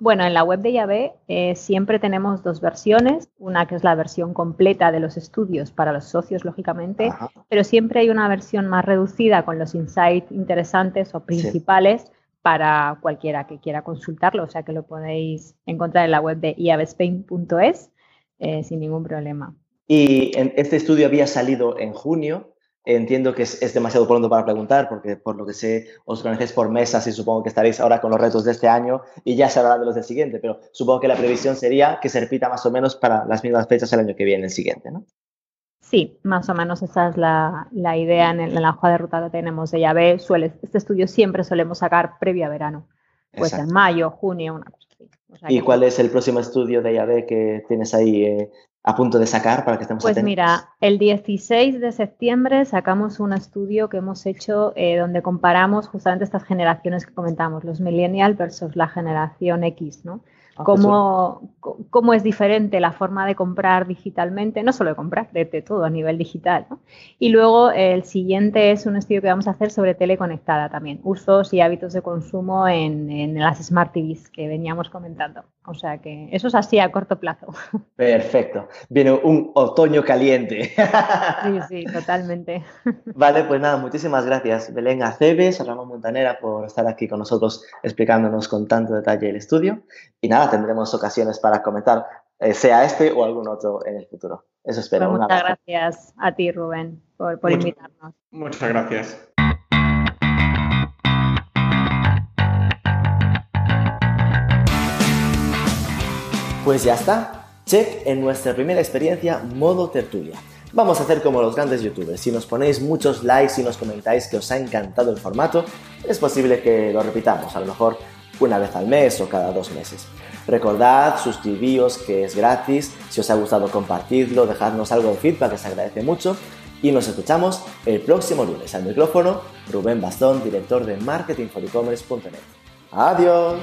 Bueno, en la web de IAB eh, siempre tenemos dos versiones, una que es la versión completa de los estudios para los socios, lógicamente, pero siempre hay una versión más reducida con los insights interesantes o principales para cualquiera que quiera consultarlo, o sea que lo podéis encontrar en la web de iabspain.es eh, sin ningún problema. Y este estudio había salido en junio, Entiendo que es, demasiado pronto para preguntar, porque por lo que sé, os conocéis por mesas y supongo que estaréis ahora con los retos de este año y ya se hablará de los del siguiente, pero supongo que la previsión sería que se repita más o menos para las mismas fechas el año que viene, el siguiente, ¿no? Sí, más o menos esa es la, idea en, la hoja de ruta que tenemos de llave. Suele, este estudio siempre solemos sacar previo a verano, pues en mayo, junio, una ¿Y cuál es el próximo estudio de IAB que tienes ahí eh, a punto de sacar para que estemos pues mira, el 16 de septiembre sacamos un estudio que hemos hecho eh, donde comparamos justamente estas generaciones que comentamos, los millennials versus la generación X, ¿no? Ah, cómo, cómo, es diferente la forma de comprar digitalmente, no solo de comprar, de, todo a nivel digital. Y luego el siguiente es un estudio que vamos a hacer sobre teleconectada también, usos y hábitos de consumo en, en las Smart TVs que veníamos comentando. O sea que eso es así a corto plazo. <laughs> Perfecto. Viene un otoño caliente. Sí, sí, totalmente. <laughs> Vale, pues nada, muchísimas gracias Belén Aceves, Ramón Montanera por estar aquí con nosotros explicándonos con tanto detalle el estudio. Y nada, tendremos ocasiones para comentar, eh, sea este o algún otro en el futuro. Eso espero. Pues muchas gracias a ti, Rubén, por, por invitarnos. Muchas gracias. Pues ya está. Check en nuestra primera experiencia modo tertulia. Vamos a hacer como los grandes youtubers. Si nos ponéis muchos likes y nos comentáis que os ha encantado el formato, es posible que lo repitamos, a lo mejor una vez al mes o cada dos meses. Recordad, suscribíos que es gratis, si os ha gustado compartidlo, dejadnos algo de feedback que se agradece mucho y nos escuchamos el próximo lunes. Al micrófono, Rubén Bastón, director de marketingforecommerce.net. Adiós.